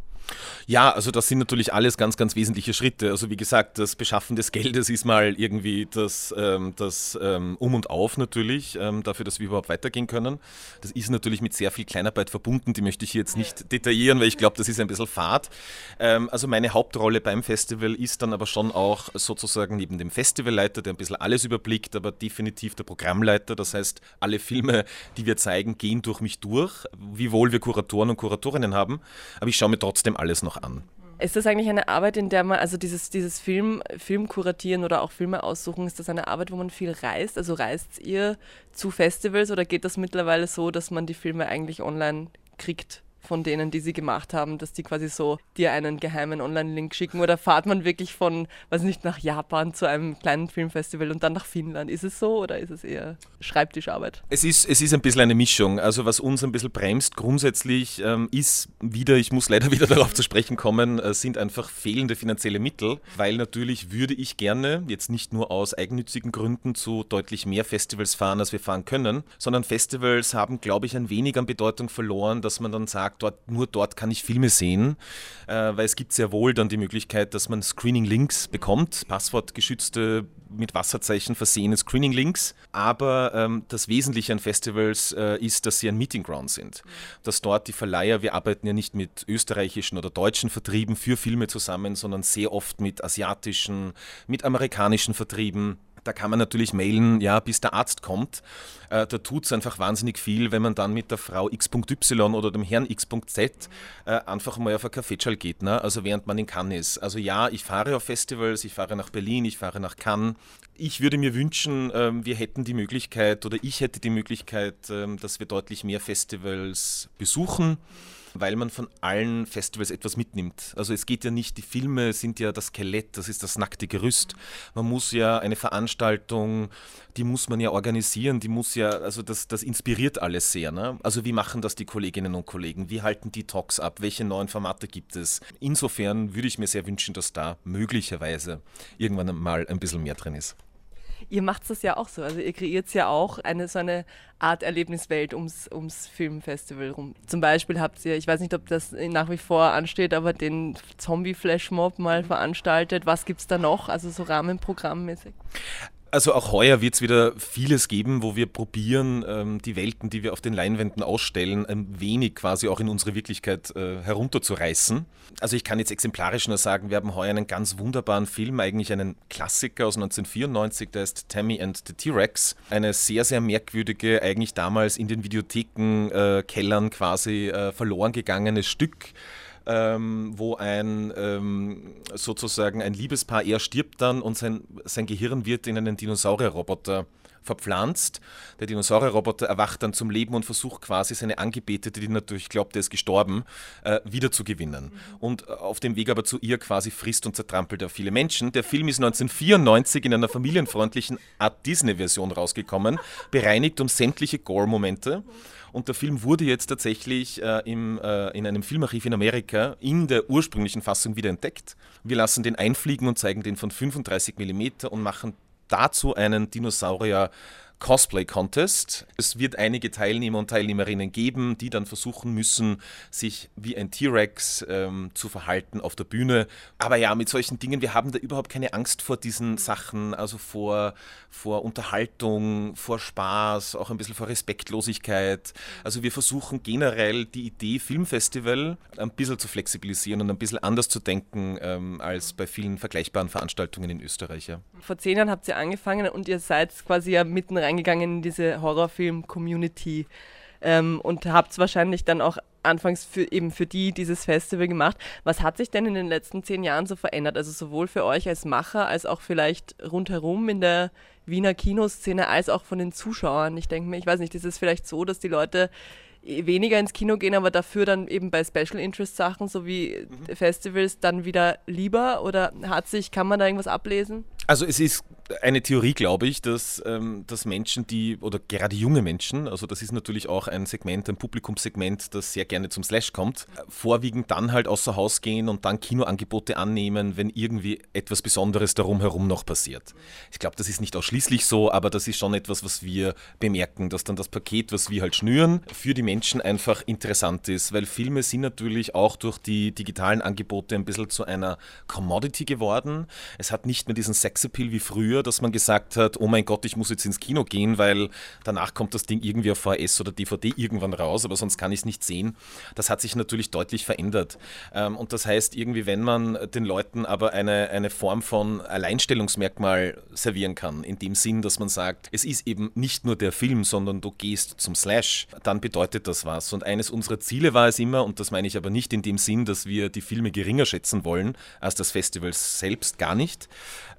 Ja, also das sind natürlich alles ganz, ganz wesentliche Schritte. Also wie gesagt, das Beschaffen des Geldes ist mal irgendwie das, ähm, das ähm, Um und Auf natürlich, ähm, dafür, dass wir überhaupt weitergehen können. Das ist natürlich mit sehr viel Kleinarbeit verbunden, die möchte ich hier jetzt nicht detaillieren, weil ich glaube, das ist ein bisschen fad. Ähm, also meine Hauptrolle beim Festival ist dann aber schon auch sozusagen neben dem Festivalleiter, der ein bisschen alles überblickt, aber definitiv der Programmleiter. Das heißt, alle Filme, die wir zeigen, gehen durch mich durch, wiewohl wir Kuratoren und Kuratorinnen haben. Aber ich schaue mir trotzdem trotzdem alles noch an. Ist das eigentlich eine Arbeit, in der man, also dieses, dieses Film, Film kuratieren oder auch Filme aussuchen, ist das eine Arbeit, wo man viel reist? Also reist ihr zu Festivals oder geht das mittlerweile so, dass man die Filme eigentlich online kriegt? Von denen, die sie gemacht haben, dass die quasi so dir einen geheimen Online-Link schicken oder fahrt man wirklich von, weiß nicht, nach Japan zu einem kleinen Filmfestival und dann nach Finnland? Ist es so oder ist es eher Schreibtischarbeit? Es ist, es ist ein bisschen eine Mischung. Also was uns ein bisschen bremst grundsätzlich ähm, ist wieder, ich muss leider wieder darauf zu sprechen kommen, äh, sind einfach fehlende finanzielle Mittel, weil natürlich würde ich gerne, jetzt nicht nur aus eigennützigen Gründen, zu deutlich mehr Festivals fahren, als wir fahren können, sondern Festivals haben, glaube ich, ein wenig an Bedeutung verloren, dass man dann sagt, dort, nur dort kann ich Filme sehen, äh, weil es gibt sehr wohl dann die Möglichkeit, dass man Screening-Links bekommt, passwortgeschützte, mit Wasserzeichen versehene Screening-Links. Aber ähm, das Wesentliche an Festivals äh, ist, dass sie ein Meeting Ground sind. Dass dort die Verleiher, wir arbeiten ja nicht mit österreichischen oder deutschen Vertrieben für Filme zusammen, sondern sehr oft mit asiatischen, mit amerikanischen Vertrieben da kann man natürlich mailen, ja, bis der Arzt kommt. Äh, da tut es einfach wahnsinnig viel, wenn man dann mit der Frau X.Y oder dem Herrn X.Z äh, einfach mal auf ein Kaffeeschall geht, ne? also während man in Cannes ist. Also ja, ich fahre auf Festivals, ich fahre nach Berlin, ich fahre nach Cannes. Ich würde mir wünschen, ähm, wir hätten die Möglichkeit oder ich hätte die Möglichkeit, ähm, dass wir deutlich mehr Festivals besuchen weil man von allen Festivals etwas mitnimmt. Also es geht ja nicht, die Filme sind ja das Skelett, das ist das nackte Gerüst. Man muss ja eine Veranstaltung, die muss man ja organisieren, die muss ja, also das, das inspiriert alles sehr. Ne? Also wie machen das die Kolleginnen und Kollegen? Wie halten die Talks ab? Welche neuen Formate gibt es? Insofern würde ich mir sehr wünschen, dass da möglicherweise irgendwann mal ein bisschen mehr drin ist. Ihr macht das ja auch so. Also ihr kreiert ja auch eine so eine Art Erlebniswelt ums, ums Filmfestival rum. Zum Beispiel habt ihr, ich weiß nicht, ob das nach wie vor ansteht, aber den Zombie-Flashmob mal veranstaltet. Was gibt es da noch? Also so Rahmenprogrammmäßig? Also auch heuer wird es wieder vieles geben, wo wir probieren, ähm, die Welten, die wir auf den Leinwänden ausstellen, ein wenig quasi auch in unsere Wirklichkeit äh, herunterzureißen. Also ich kann jetzt exemplarisch nur sagen, wir haben heuer einen ganz wunderbaren Film, eigentlich einen Klassiker aus 1994, der ist Tammy and the T-Rex. Eine sehr, sehr merkwürdige, eigentlich damals in den Videothekenkellern äh, quasi äh, verloren gegangenes Stück ähm, wo ein ähm, sozusagen ein Liebespaar, er stirbt dann und sein, sein Gehirn wird in einen Dinosaurierroboter verpflanzt. Der Dinosaurierroboter erwacht dann zum Leben und versucht quasi seine Angebetete, die natürlich glaubt, er ist gestorben, äh, wiederzugewinnen. Mhm. Und auf dem Weg aber zu ihr quasi frisst und zertrampelt er viele Menschen. Der Film ist 1994 in einer familienfreundlichen Art Disney-Version rausgekommen, bereinigt um sämtliche Gore-Momente. Und der Film wurde jetzt tatsächlich äh, im, äh, in einem Filmarchiv in Amerika in der ursprünglichen Fassung wieder entdeckt. Wir lassen den einfliegen und zeigen den von 35 mm und machen dazu einen Dinosaurier Cosplay Contest. Es wird einige Teilnehmer und Teilnehmerinnen geben, die dann versuchen müssen, sich wie ein T-Rex ähm, zu verhalten auf der Bühne. Aber ja, mit solchen Dingen, wir haben da überhaupt keine Angst vor diesen Sachen, also vor, vor Unterhaltung, vor Spaß, auch ein bisschen vor Respektlosigkeit. Also wir versuchen generell die Idee Filmfestival ein bisschen zu flexibilisieren und ein bisschen anders zu denken ähm, als bei vielen vergleichbaren Veranstaltungen in Österreich. Ja. Vor zehn Jahren habt ihr angefangen und ihr seid quasi ja mitten reingegangen in diese Horrorfilm-Community ähm, und habt wahrscheinlich dann auch anfangs für, eben für die dieses Festival gemacht. Was hat sich denn in den letzten zehn Jahren so verändert? Also sowohl für euch als Macher als auch vielleicht rundherum in der Wiener Kinoszene als auch von den Zuschauern. Ich denke mir, ich weiß nicht, ist es vielleicht so, dass die Leute weniger ins Kino gehen, aber dafür dann eben bei Special Interest Sachen sowie mhm. Festivals dann wieder lieber oder hat sich, kann man da irgendwas ablesen? Also es ist eine Theorie, glaube ich, dass, ähm, dass Menschen, die, oder gerade junge Menschen, also das ist natürlich auch ein Segment, ein Publikumssegment, das sehr gerne zum Slash kommt, vorwiegend dann halt außer Haus gehen und dann Kinoangebote annehmen, wenn irgendwie etwas Besonderes darum herum noch passiert. Ich glaube, das ist nicht ausschließlich so, aber das ist schon etwas, was wir bemerken, dass dann das Paket, was wir halt schnüren, für die Menschen einfach interessant ist, weil Filme sind natürlich auch durch die digitalen Angebote ein bisschen zu einer Commodity geworden. Es hat nicht mehr diesen Sexappeal wie früher, dass man gesagt hat, oh mein Gott, ich muss jetzt ins Kino gehen, weil danach kommt das Ding irgendwie auf VHS oder DVD irgendwann raus, aber sonst kann ich es nicht sehen. Das hat sich natürlich deutlich verändert. Ähm, und das heißt, irgendwie, wenn man den Leuten aber eine, eine Form von Alleinstellungsmerkmal servieren kann, in dem Sinn, dass man sagt, es ist eben nicht nur der Film, sondern du gehst zum Slash, dann bedeutet das was. Und eines unserer Ziele war es immer, und das meine ich aber nicht in dem Sinn, dass wir die Filme geringer schätzen wollen als das Festival selbst, gar nicht,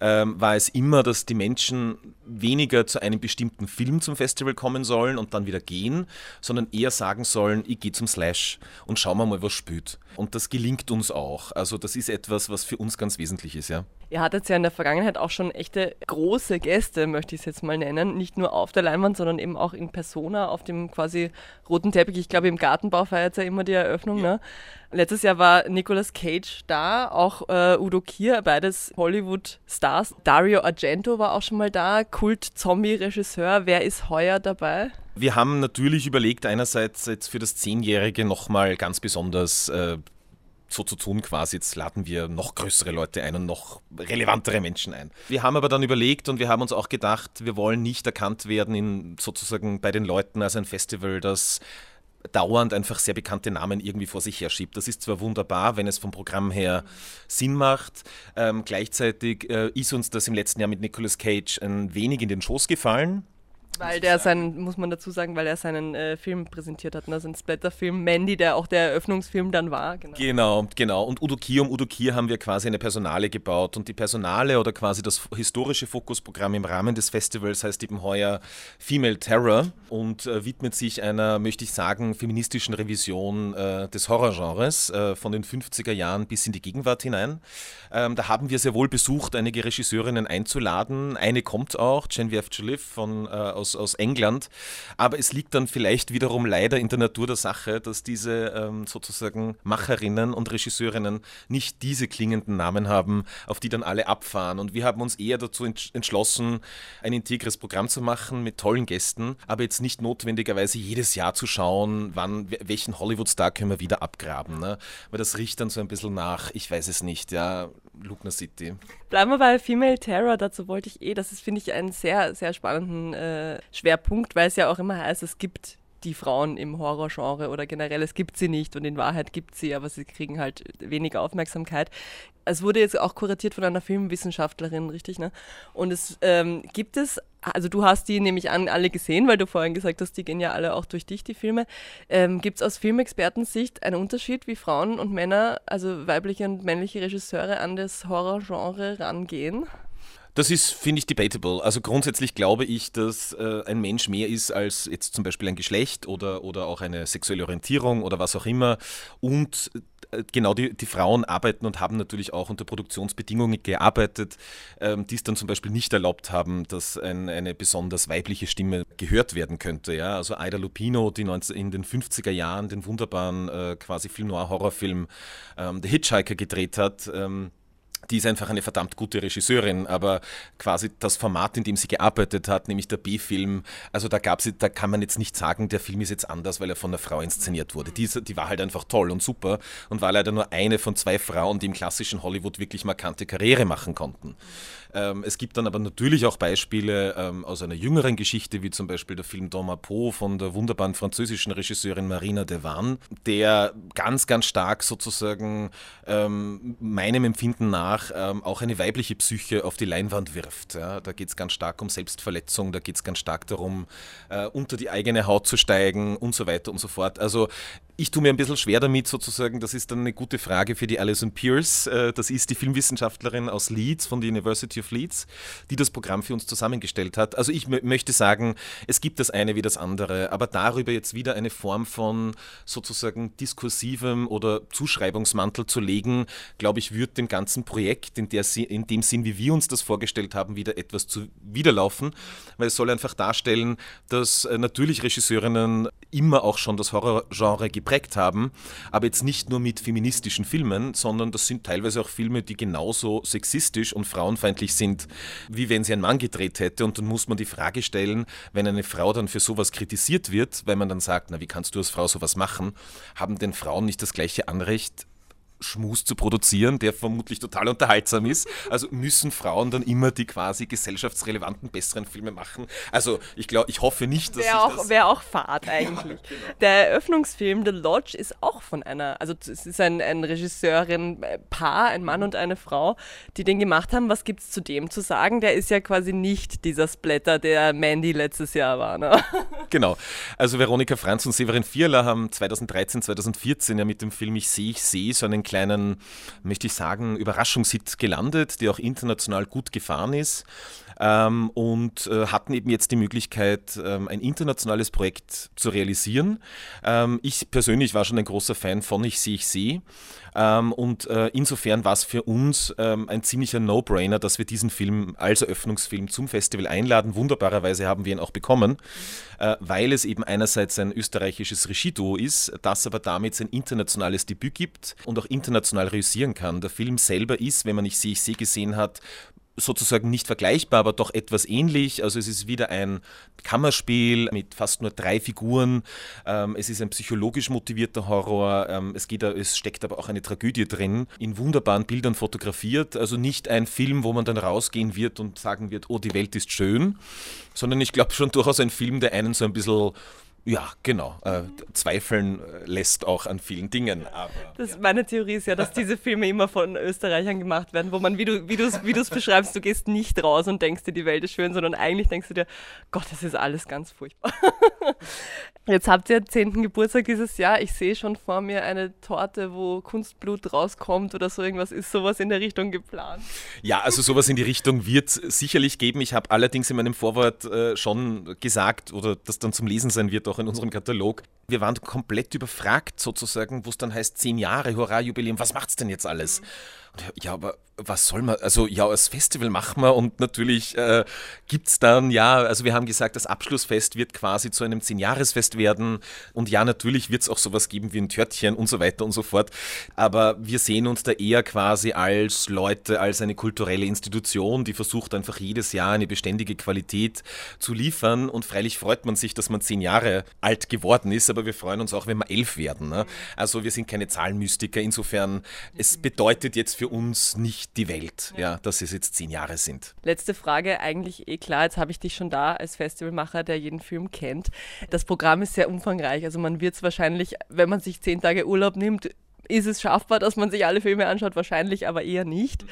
ähm, war es immer, dass die Menschen weniger zu einem bestimmten Film zum Festival kommen sollen und dann wieder gehen, sondern eher sagen sollen, ich gehe zum Slash und schauen wir mal, was spürt. Und das gelingt uns auch. Also das ist etwas, was für uns ganz wesentlich ist, ja. Ihr hattet ja in der Vergangenheit auch schon echte große Gäste, möchte ich es jetzt mal nennen. Nicht nur auf der Leinwand, sondern eben auch in Persona auf dem quasi roten Teppich. Ich glaube, im Gartenbau feiert ja immer die Eröffnung. Ja. Ne? Letztes Jahr war Nicolas Cage da, auch äh, Udo Kier, beides Hollywood-Stars. Dario Argento war auch schon mal da, Kult-Zombie-Regisseur. Wer ist heuer dabei? Wir haben natürlich überlegt, einerseits jetzt für das Zehnjährige nochmal ganz besonders äh, so zu tun quasi, jetzt laden wir noch größere Leute ein und noch relevantere Menschen ein. Wir haben aber dann überlegt und wir haben uns auch gedacht, wir wollen nicht erkannt werden in sozusagen bei den Leuten als ein Festival, das dauernd einfach sehr bekannte Namen irgendwie vor sich herschiebt. Das ist zwar wunderbar, wenn es vom Programm her Sinn macht. Ähm, gleichzeitig äh, ist uns das im letzten Jahr mit Nicolas Cage ein wenig in den Schoß gefallen. Weil der seinen, muss man dazu sagen, weil er seinen äh, Film präsentiert hat, ne? seinen Splatter-Film Mandy, der auch der Eröffnungsfilm dann war. Genau, genau. genau. Und Udo Kier, um Udo Kier haben wir quasi eine Personale gebaut. Und die Personale oder quasi das historische Fokusprogramm im Rahmen des Festivals heißt eben heuer Female Terror und äh, widmet sich einer, möchte ich sagen, feministischen Revision äh, des Horrorgenres äh, von den 50er Jahren bis in die Gegenwart hinein. Ähm, da haben wir sehr wohl besucht, einige Regisseurinnen einzuladen. Eine kommt auch, Genevieve Joliffe von äh, aus, aus England. Aber es liegt dann vielleicht wiederum leider in der Natur der Sache, dass diese ähm, sozusagen Macherinnen und Regisseurinnen nicht diese klingenden Namen haben, auf die dann alle abfahren. Und wir haben uns eher dazu entschlossen, ein integres Programm zu machen mit tollen Gästen, aber jetzt nicht notwendigerweise jedes Jahr zu schauen, wann, welchen Hollywood-Star können wir wieder abgraben. Ne? Weil das riecht dann so ein bisschen nach, ich weiß es nicht, ja, Lugner City. Bleiben wir bei Female Terror, dazu wollte ich eh, das ist, finde ich, einen sehr, sehr spannenden äh, Schwerpunkt, weil es ja auch immer heißt, es gibt die Frauen im Horrorgenre oder generell, es gibt sie nicht und in Wahrheit gibt sie, aber sie kriegen halt weniger Aufmerksamkeit. Es wurde jetzt auch kuratiert von einer Filmwissenschaftlerin, richtig, ne? Und es ähm, gibt es, also du hast die nämlich an alle gesehen, weil du vorhin gesagt hast, die gehen ja alle auch durch dich, die Filme. Ähm, gibt es aus Filmexpertensicht einen Unterschied, wie Frauen und Männer, also weibliche und männliche Regisseure an das Horrorgenre rangehen? Das ist, finde ich, debatable. Also grundsätzlich glaube ich, dass äh, ein Mensch mehr ist als jetzt zum Beispiel ein Geschlecht oder, oder auch eine sexuelle Orientierung oder was auch immer. Und äh, genau die, die Frauen arbeiten und haben natürlich auch unter Produktionsbedingungen gearbeitet, ähm, die es dann zum Beispiel nicht erlaubt haben, dass ein, eine besonders weibliche Stimme gehört werden könnte. Ja? Also Aida Lupino, die 19, in den 50er Jahren den wunderbaren äh, quasi Film-Noir-Horrorfilm ähm, The Hitchhiker gedreht hat. Ähm, die ist einfach eine verdammt gute Regisseurin, aber quasi das Format, in dem sie gearbeitet hat, nämlich der B-Film, also da gab da kann man jetzt nicht sagen, der Film ist jetzt anders, weil er von einer Frau inszeniert wurde. Die, die war halt einfach toll und super und war leider nur eine von zwei Frauen, die im klassischen Hollywood wirklich markante Karriere machen konnten. Ähm, es gibt dann aber natürlich auch Beispiele ähm, aus einer jüngeren Geschichte, wie zum Beispiel der Film Thomas Po von der wunderbaren französischen Regisseurin Marina Devan, der ganz, ganz stark sozusagen ähm, meinem Empfinden nach ähm, auch eine weibliche Psyche auf die Leinwand wirft. Ja, da geht es ganz stark um Selbstverletzung, da geht es ganz stark darum, äh, unter die eigene Haut zu steigen und so weiter und so fort. Also Ich tue mir ein bisschen schwer damit, sozusagen. Das ist dann eine gute Frage für die Alison Pierce. Äh, das ist die Filmwissenschaftlerin aus Leeds, von der University of Leeds, die das Programm für uns zusammengestellt hat. Also ich möchte sagen, es gibt das eine wie das andere, aber darüber jetzt wieder eine Form von sozusagen diskursivem oder Zuschreibungsmantel zu legen, glaube ich, wird dem ganzen Projekt in, der, in dem Sinn, wie wir uns das vorgestellt haben, wieder etwas zuwiderlaufen, weil es soll einfach darstellen, dass äh, natürlich Regisseurinnen immer auch schon das Horrorgenre geprägt haben, aber jetzt nicht nur mit feministischen Filmen, sondern das sind teilweise auch Filme, die genauso sexistisch und frauenfeindlich sind, wie wenn sie ein Mann gedreht hätte. Und dann muss man die Frage stellen, wenn eine Frau dann für sowas kritisiert wird, weil man dann sagt, na wie kannst du als Frau sowas machen, haben denn Frauen nicht das gleiche Anrecht, Schmus zu produzieren, der vermutlich total unterhaltsam ist. Also müssen Frauen dann immer die quasi gesellschaftsrelevanten, besseren Filme machen. Also ich glaube, ich hoffe nicht, dass wäre auch, wär auch Fahrt eigentlich. Ja, genau. Der Eröffnungsfilm The Lodge ist auch von einer, also es ist ein, ein Regisseurin-Paar, ein Mann und eine Frau, die den gemacht haben. Was gibt es zu dem zu sagen? Der ist ja quasi nicht dieser Splatter, der Mandy letztes Jahr war. Ne? Genau. Also Veronika Franz und Severin Vierler haben 2013, 2014 ja mit dem Film Ich sehe, ich sehe so einen kleinen, möchte ich sagen, Überraschungshit gelandet, der auch international gut gefahren ist. Ähm, und äh, hatten eben jetzt die Möglichkeit, ähm, ein internationales Projekt zu realisieren. Ähm, ich persönlich war schon ein großer Fan von Ich sehe, ich sehe. Ähm, und äh, insofern war es für uns ähm, ein ziemlicher No-Brainer, dass wir diesen Film als Eröffnungsfilm zum Festival einladen. Wunderbarerweise haben wir ihn auch bekommen, äh, weil es eben einerseits ein österreichisches Regieduo ist, das aber damit sein internationales Debüt gibt und auch international reüssieren kann. Der Film selber ist, wenn man Ich sehe, ich sehe gesehen hat, sozusagen nicht vergleichbar, aber doch etwas ähnlich. Also es ist wieder ein Kammerspiel mit fast nur drei Figuren. Ähm, es ist ein psychologisch motivierter Horror. Ähm, es, geht, es steckt aber auch eine Tragödie drin, in wunderbaren Bildern fotografiert. Also nicht ein Film, wo man dann rausgehen wird und sagen wird, oh, die Welt ist schön, sondern ich glaube schon durchaus ein Film, der einen so ein bisschen ja, genau. Äh, zweifeln äh, lässt auch an vielen Dingen. Aber, das, ja. Meine Theorie ist ja, dass diese Filme immer von Österreichern gemacht werden, wo man, wie du wie wie beschreibst, du gehst nicht raus und denkst dir, die Welt ist schön, sondern eigentlich denkst du dir, Gott, das ist alles ganz furchtbar. Jetzt habt ihr 10. Geburtstag dieses Jahr. Ich sehe schon vor mir eine Torte, wo Kunstblut rauskommt oder so irgendwas. Ist sowas in der Richtung geplant? Ja, also sowas in die Richtung wird es sicherlich geben. Ich habe allerdings in meinem Vorwort äh, schon gesagt, oder das dann zum Lesen sein wird, auch in unserem Katalog. Wir waren komplett überfragt sozusagen, wo es dann heißt, zehn Jahre, Hurra, Jubiläum, was macht's denn jetzt alles? Ja, aber was soll man, also ja, das Festival machen wir und natürlich äh, gibt es dann, ja, also wir haben gesagt, das Abschlussfest wird quasi zu einem Zehnjahresfest werden und ja, natürlich wird es auch sowas geben wie ein Törtchen und so weiter und so fort, aber wir sehen uns da eher quasi als Leute, als eine kulturelle Institution, die versucht einfach jedes Jahr eine beständige Qualität zu liefern und freilich freut man sich, dass man zehn Jahre alt geworden ist, aber wir freuen uns auch, wenn wir elf werden. Ne? Also wir sind keine Zahlenmystiker, insofern, es bedeutet jetzt für uns nicht nicht die Welt, ja. ja, dass es jetzt zehn Jahre sind. Letzte Frage, eigentlich eh klar, jetzt habe ich dich schon da als Festivalmacher, der jeden Film kennt. Das Programm ist sehr umfangreich, also man wird es wahrscheinlich, wenn man sich zehn Tage Urlaub nimmt, ist es schaffbar, dass man sich alle Filme anschaut? Wahrscheinlich, aber eher nicht.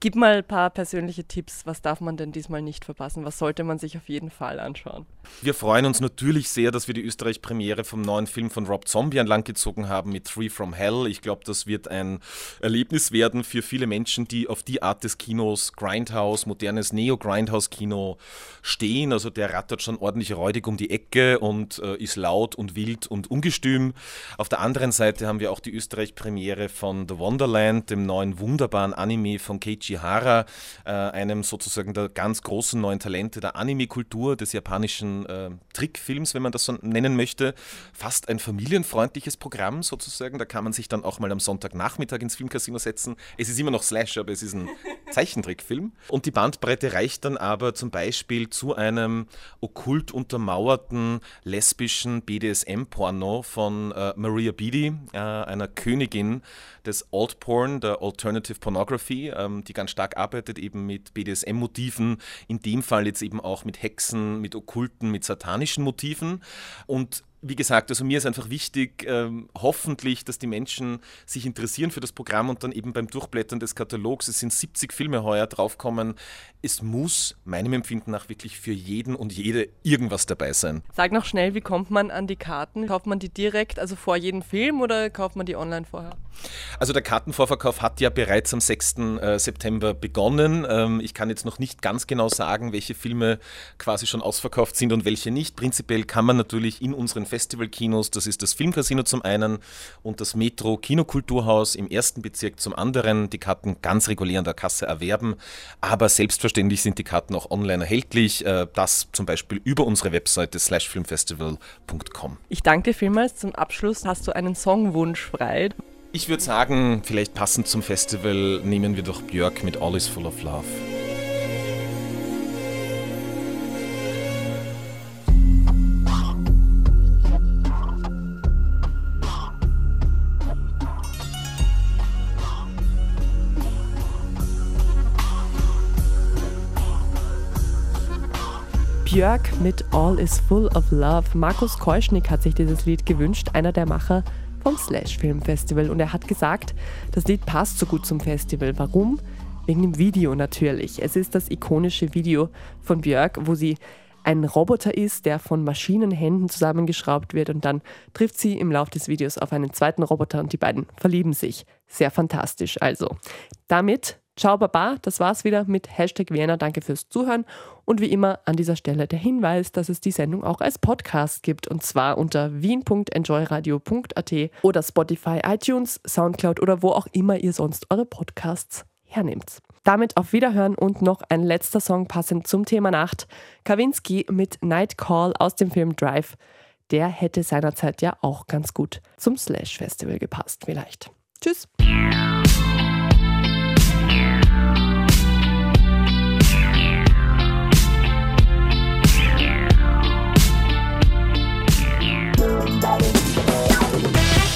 Gib mal ein paar persönliche Tipps. Was darf man denn diesmal nicht verpassen? Was sollte man sich auf jeden Fall anschauen? Wir freuen uns natürlich sehr, dass wir die Österreich-Premiere vom neuen Film von Rob Zombie an Land gezogen haben mit Free from Hell. Ich glaube, das wird ein Erlebnis werden für viele Menschen, die auf die Art des Kinos Grindhouse, modernes Neo-Grindhouse-Kino stehen. Also der rattert schon ordentlich räudig um die Ecke und äh, ist laut und wild und ungestüm. Auf der anderen Seite haben wir auch die Österreich Premiere von The Wonderland, dem neuen wunderbaren Anime von Keiichi Hara, äh, einem sozusagen der ganz großen neuen Talente der Anime-Kultur, des japanischen äh, Trickfilms, wenn man das so nennen möchte. Fast ein familienfreundliches Programm sozusagen. Da kann man sich dann auch mal am Sonntagnachmittag ins Filmcasino setzen. Es ist immer noch Slash, aber es ist ein Zeichentrickfilm. Und die Bandbreite reicht dann aber zum Beispiel zu einem okkult untermauerten lesbischen BDSM-Porno von äh, Maria Beatty, äh, einer Königin Königin des Alt Porn, der Alternative Pornography, ähm, die ganz stark arbeitet eben mit BDSM-Motiven, in dem Fall jetzt eben auch mit Hexen, mit okkulten, mit satanischen Motiven. Und wie gesagt, also mir ist einfach wichtig, ähm, hoffentlich, dass die Menschen sich interessieren für das Programm und dann eben beim Durchblättern des Katalogs, es sind 70 Filme heuer draufkommen, es muss meinem Empfinden nach wirklich für jeden und jede irgendwas dabei sein. Sag noch schnell, wie kommt man an die Karten? Kauft man die direkt, also vor jedem Film oder kauft man die online vorher? Also der Kartenvorverkauf hat ja bereits am 6. Äh, September begonnen. Ähm, ich kann jetzt noch nicht ganz genau sagen, welche Filme quasi schon ausverkauft sind und welche nicht. Prinzipiell kann man natürlich in unseren Festivalkinos, das ist das Filmcasino zum einen und das Metro Kinokulturhaus im ersten Bezirk zum anderen, die Karten ganz regulär an der Kasse erwerben. Aber selbstverständlich sind die Karten auch online erhältlich. Äh, das zum Beispiel über unsere Webseite slashfilmfestival.com. Ich danke vielmals. Zum Abschluss hast du einen Songwunsch frei. Ich würde sagen, vielleicht passend zum Festival nehmen wir doch Björk mit All is Full of Love. Björk mit All is Full of Love. Markus Keuschnick hat sich dieses Lied gewünscht, einer der Macher vom Slash Film Festival. Und er hat gesagt, das Lied passt so gut zum Festival. Warum? Wegen dem Video natürlich. Es ist das ikonische Video von Björk, wo sie ein Roboter ist, der von Maschinenhänden zusammengeschraubt wird und dann trifft sie im Laufe des Videos auf einen zweiten Roboter und die beiden verlieben sich. Sehr fantastisch also. Damit Ciao Baba, das war's wieder mit Hashtag Vienna. Danke fürs Zuhören. Und wie immer an dieser Stelle der Hinweis, dass es die Sendung auch als Podcast gibt und zwar unter wien.enjoyradio.at oder Spotify, iTunes, Soundcloud oder wo auch immer ihr sonst eure Podcasts hernehmt. Damit auf Wiederhören und noch ein letzter Song passend zum Thema Nacht. Kawinski mit Night Call aus dem Film Drive. Der hätte seinerzeit ja auch ganz gut zum Slash Festival gepasst, vielleicht. Tschüss.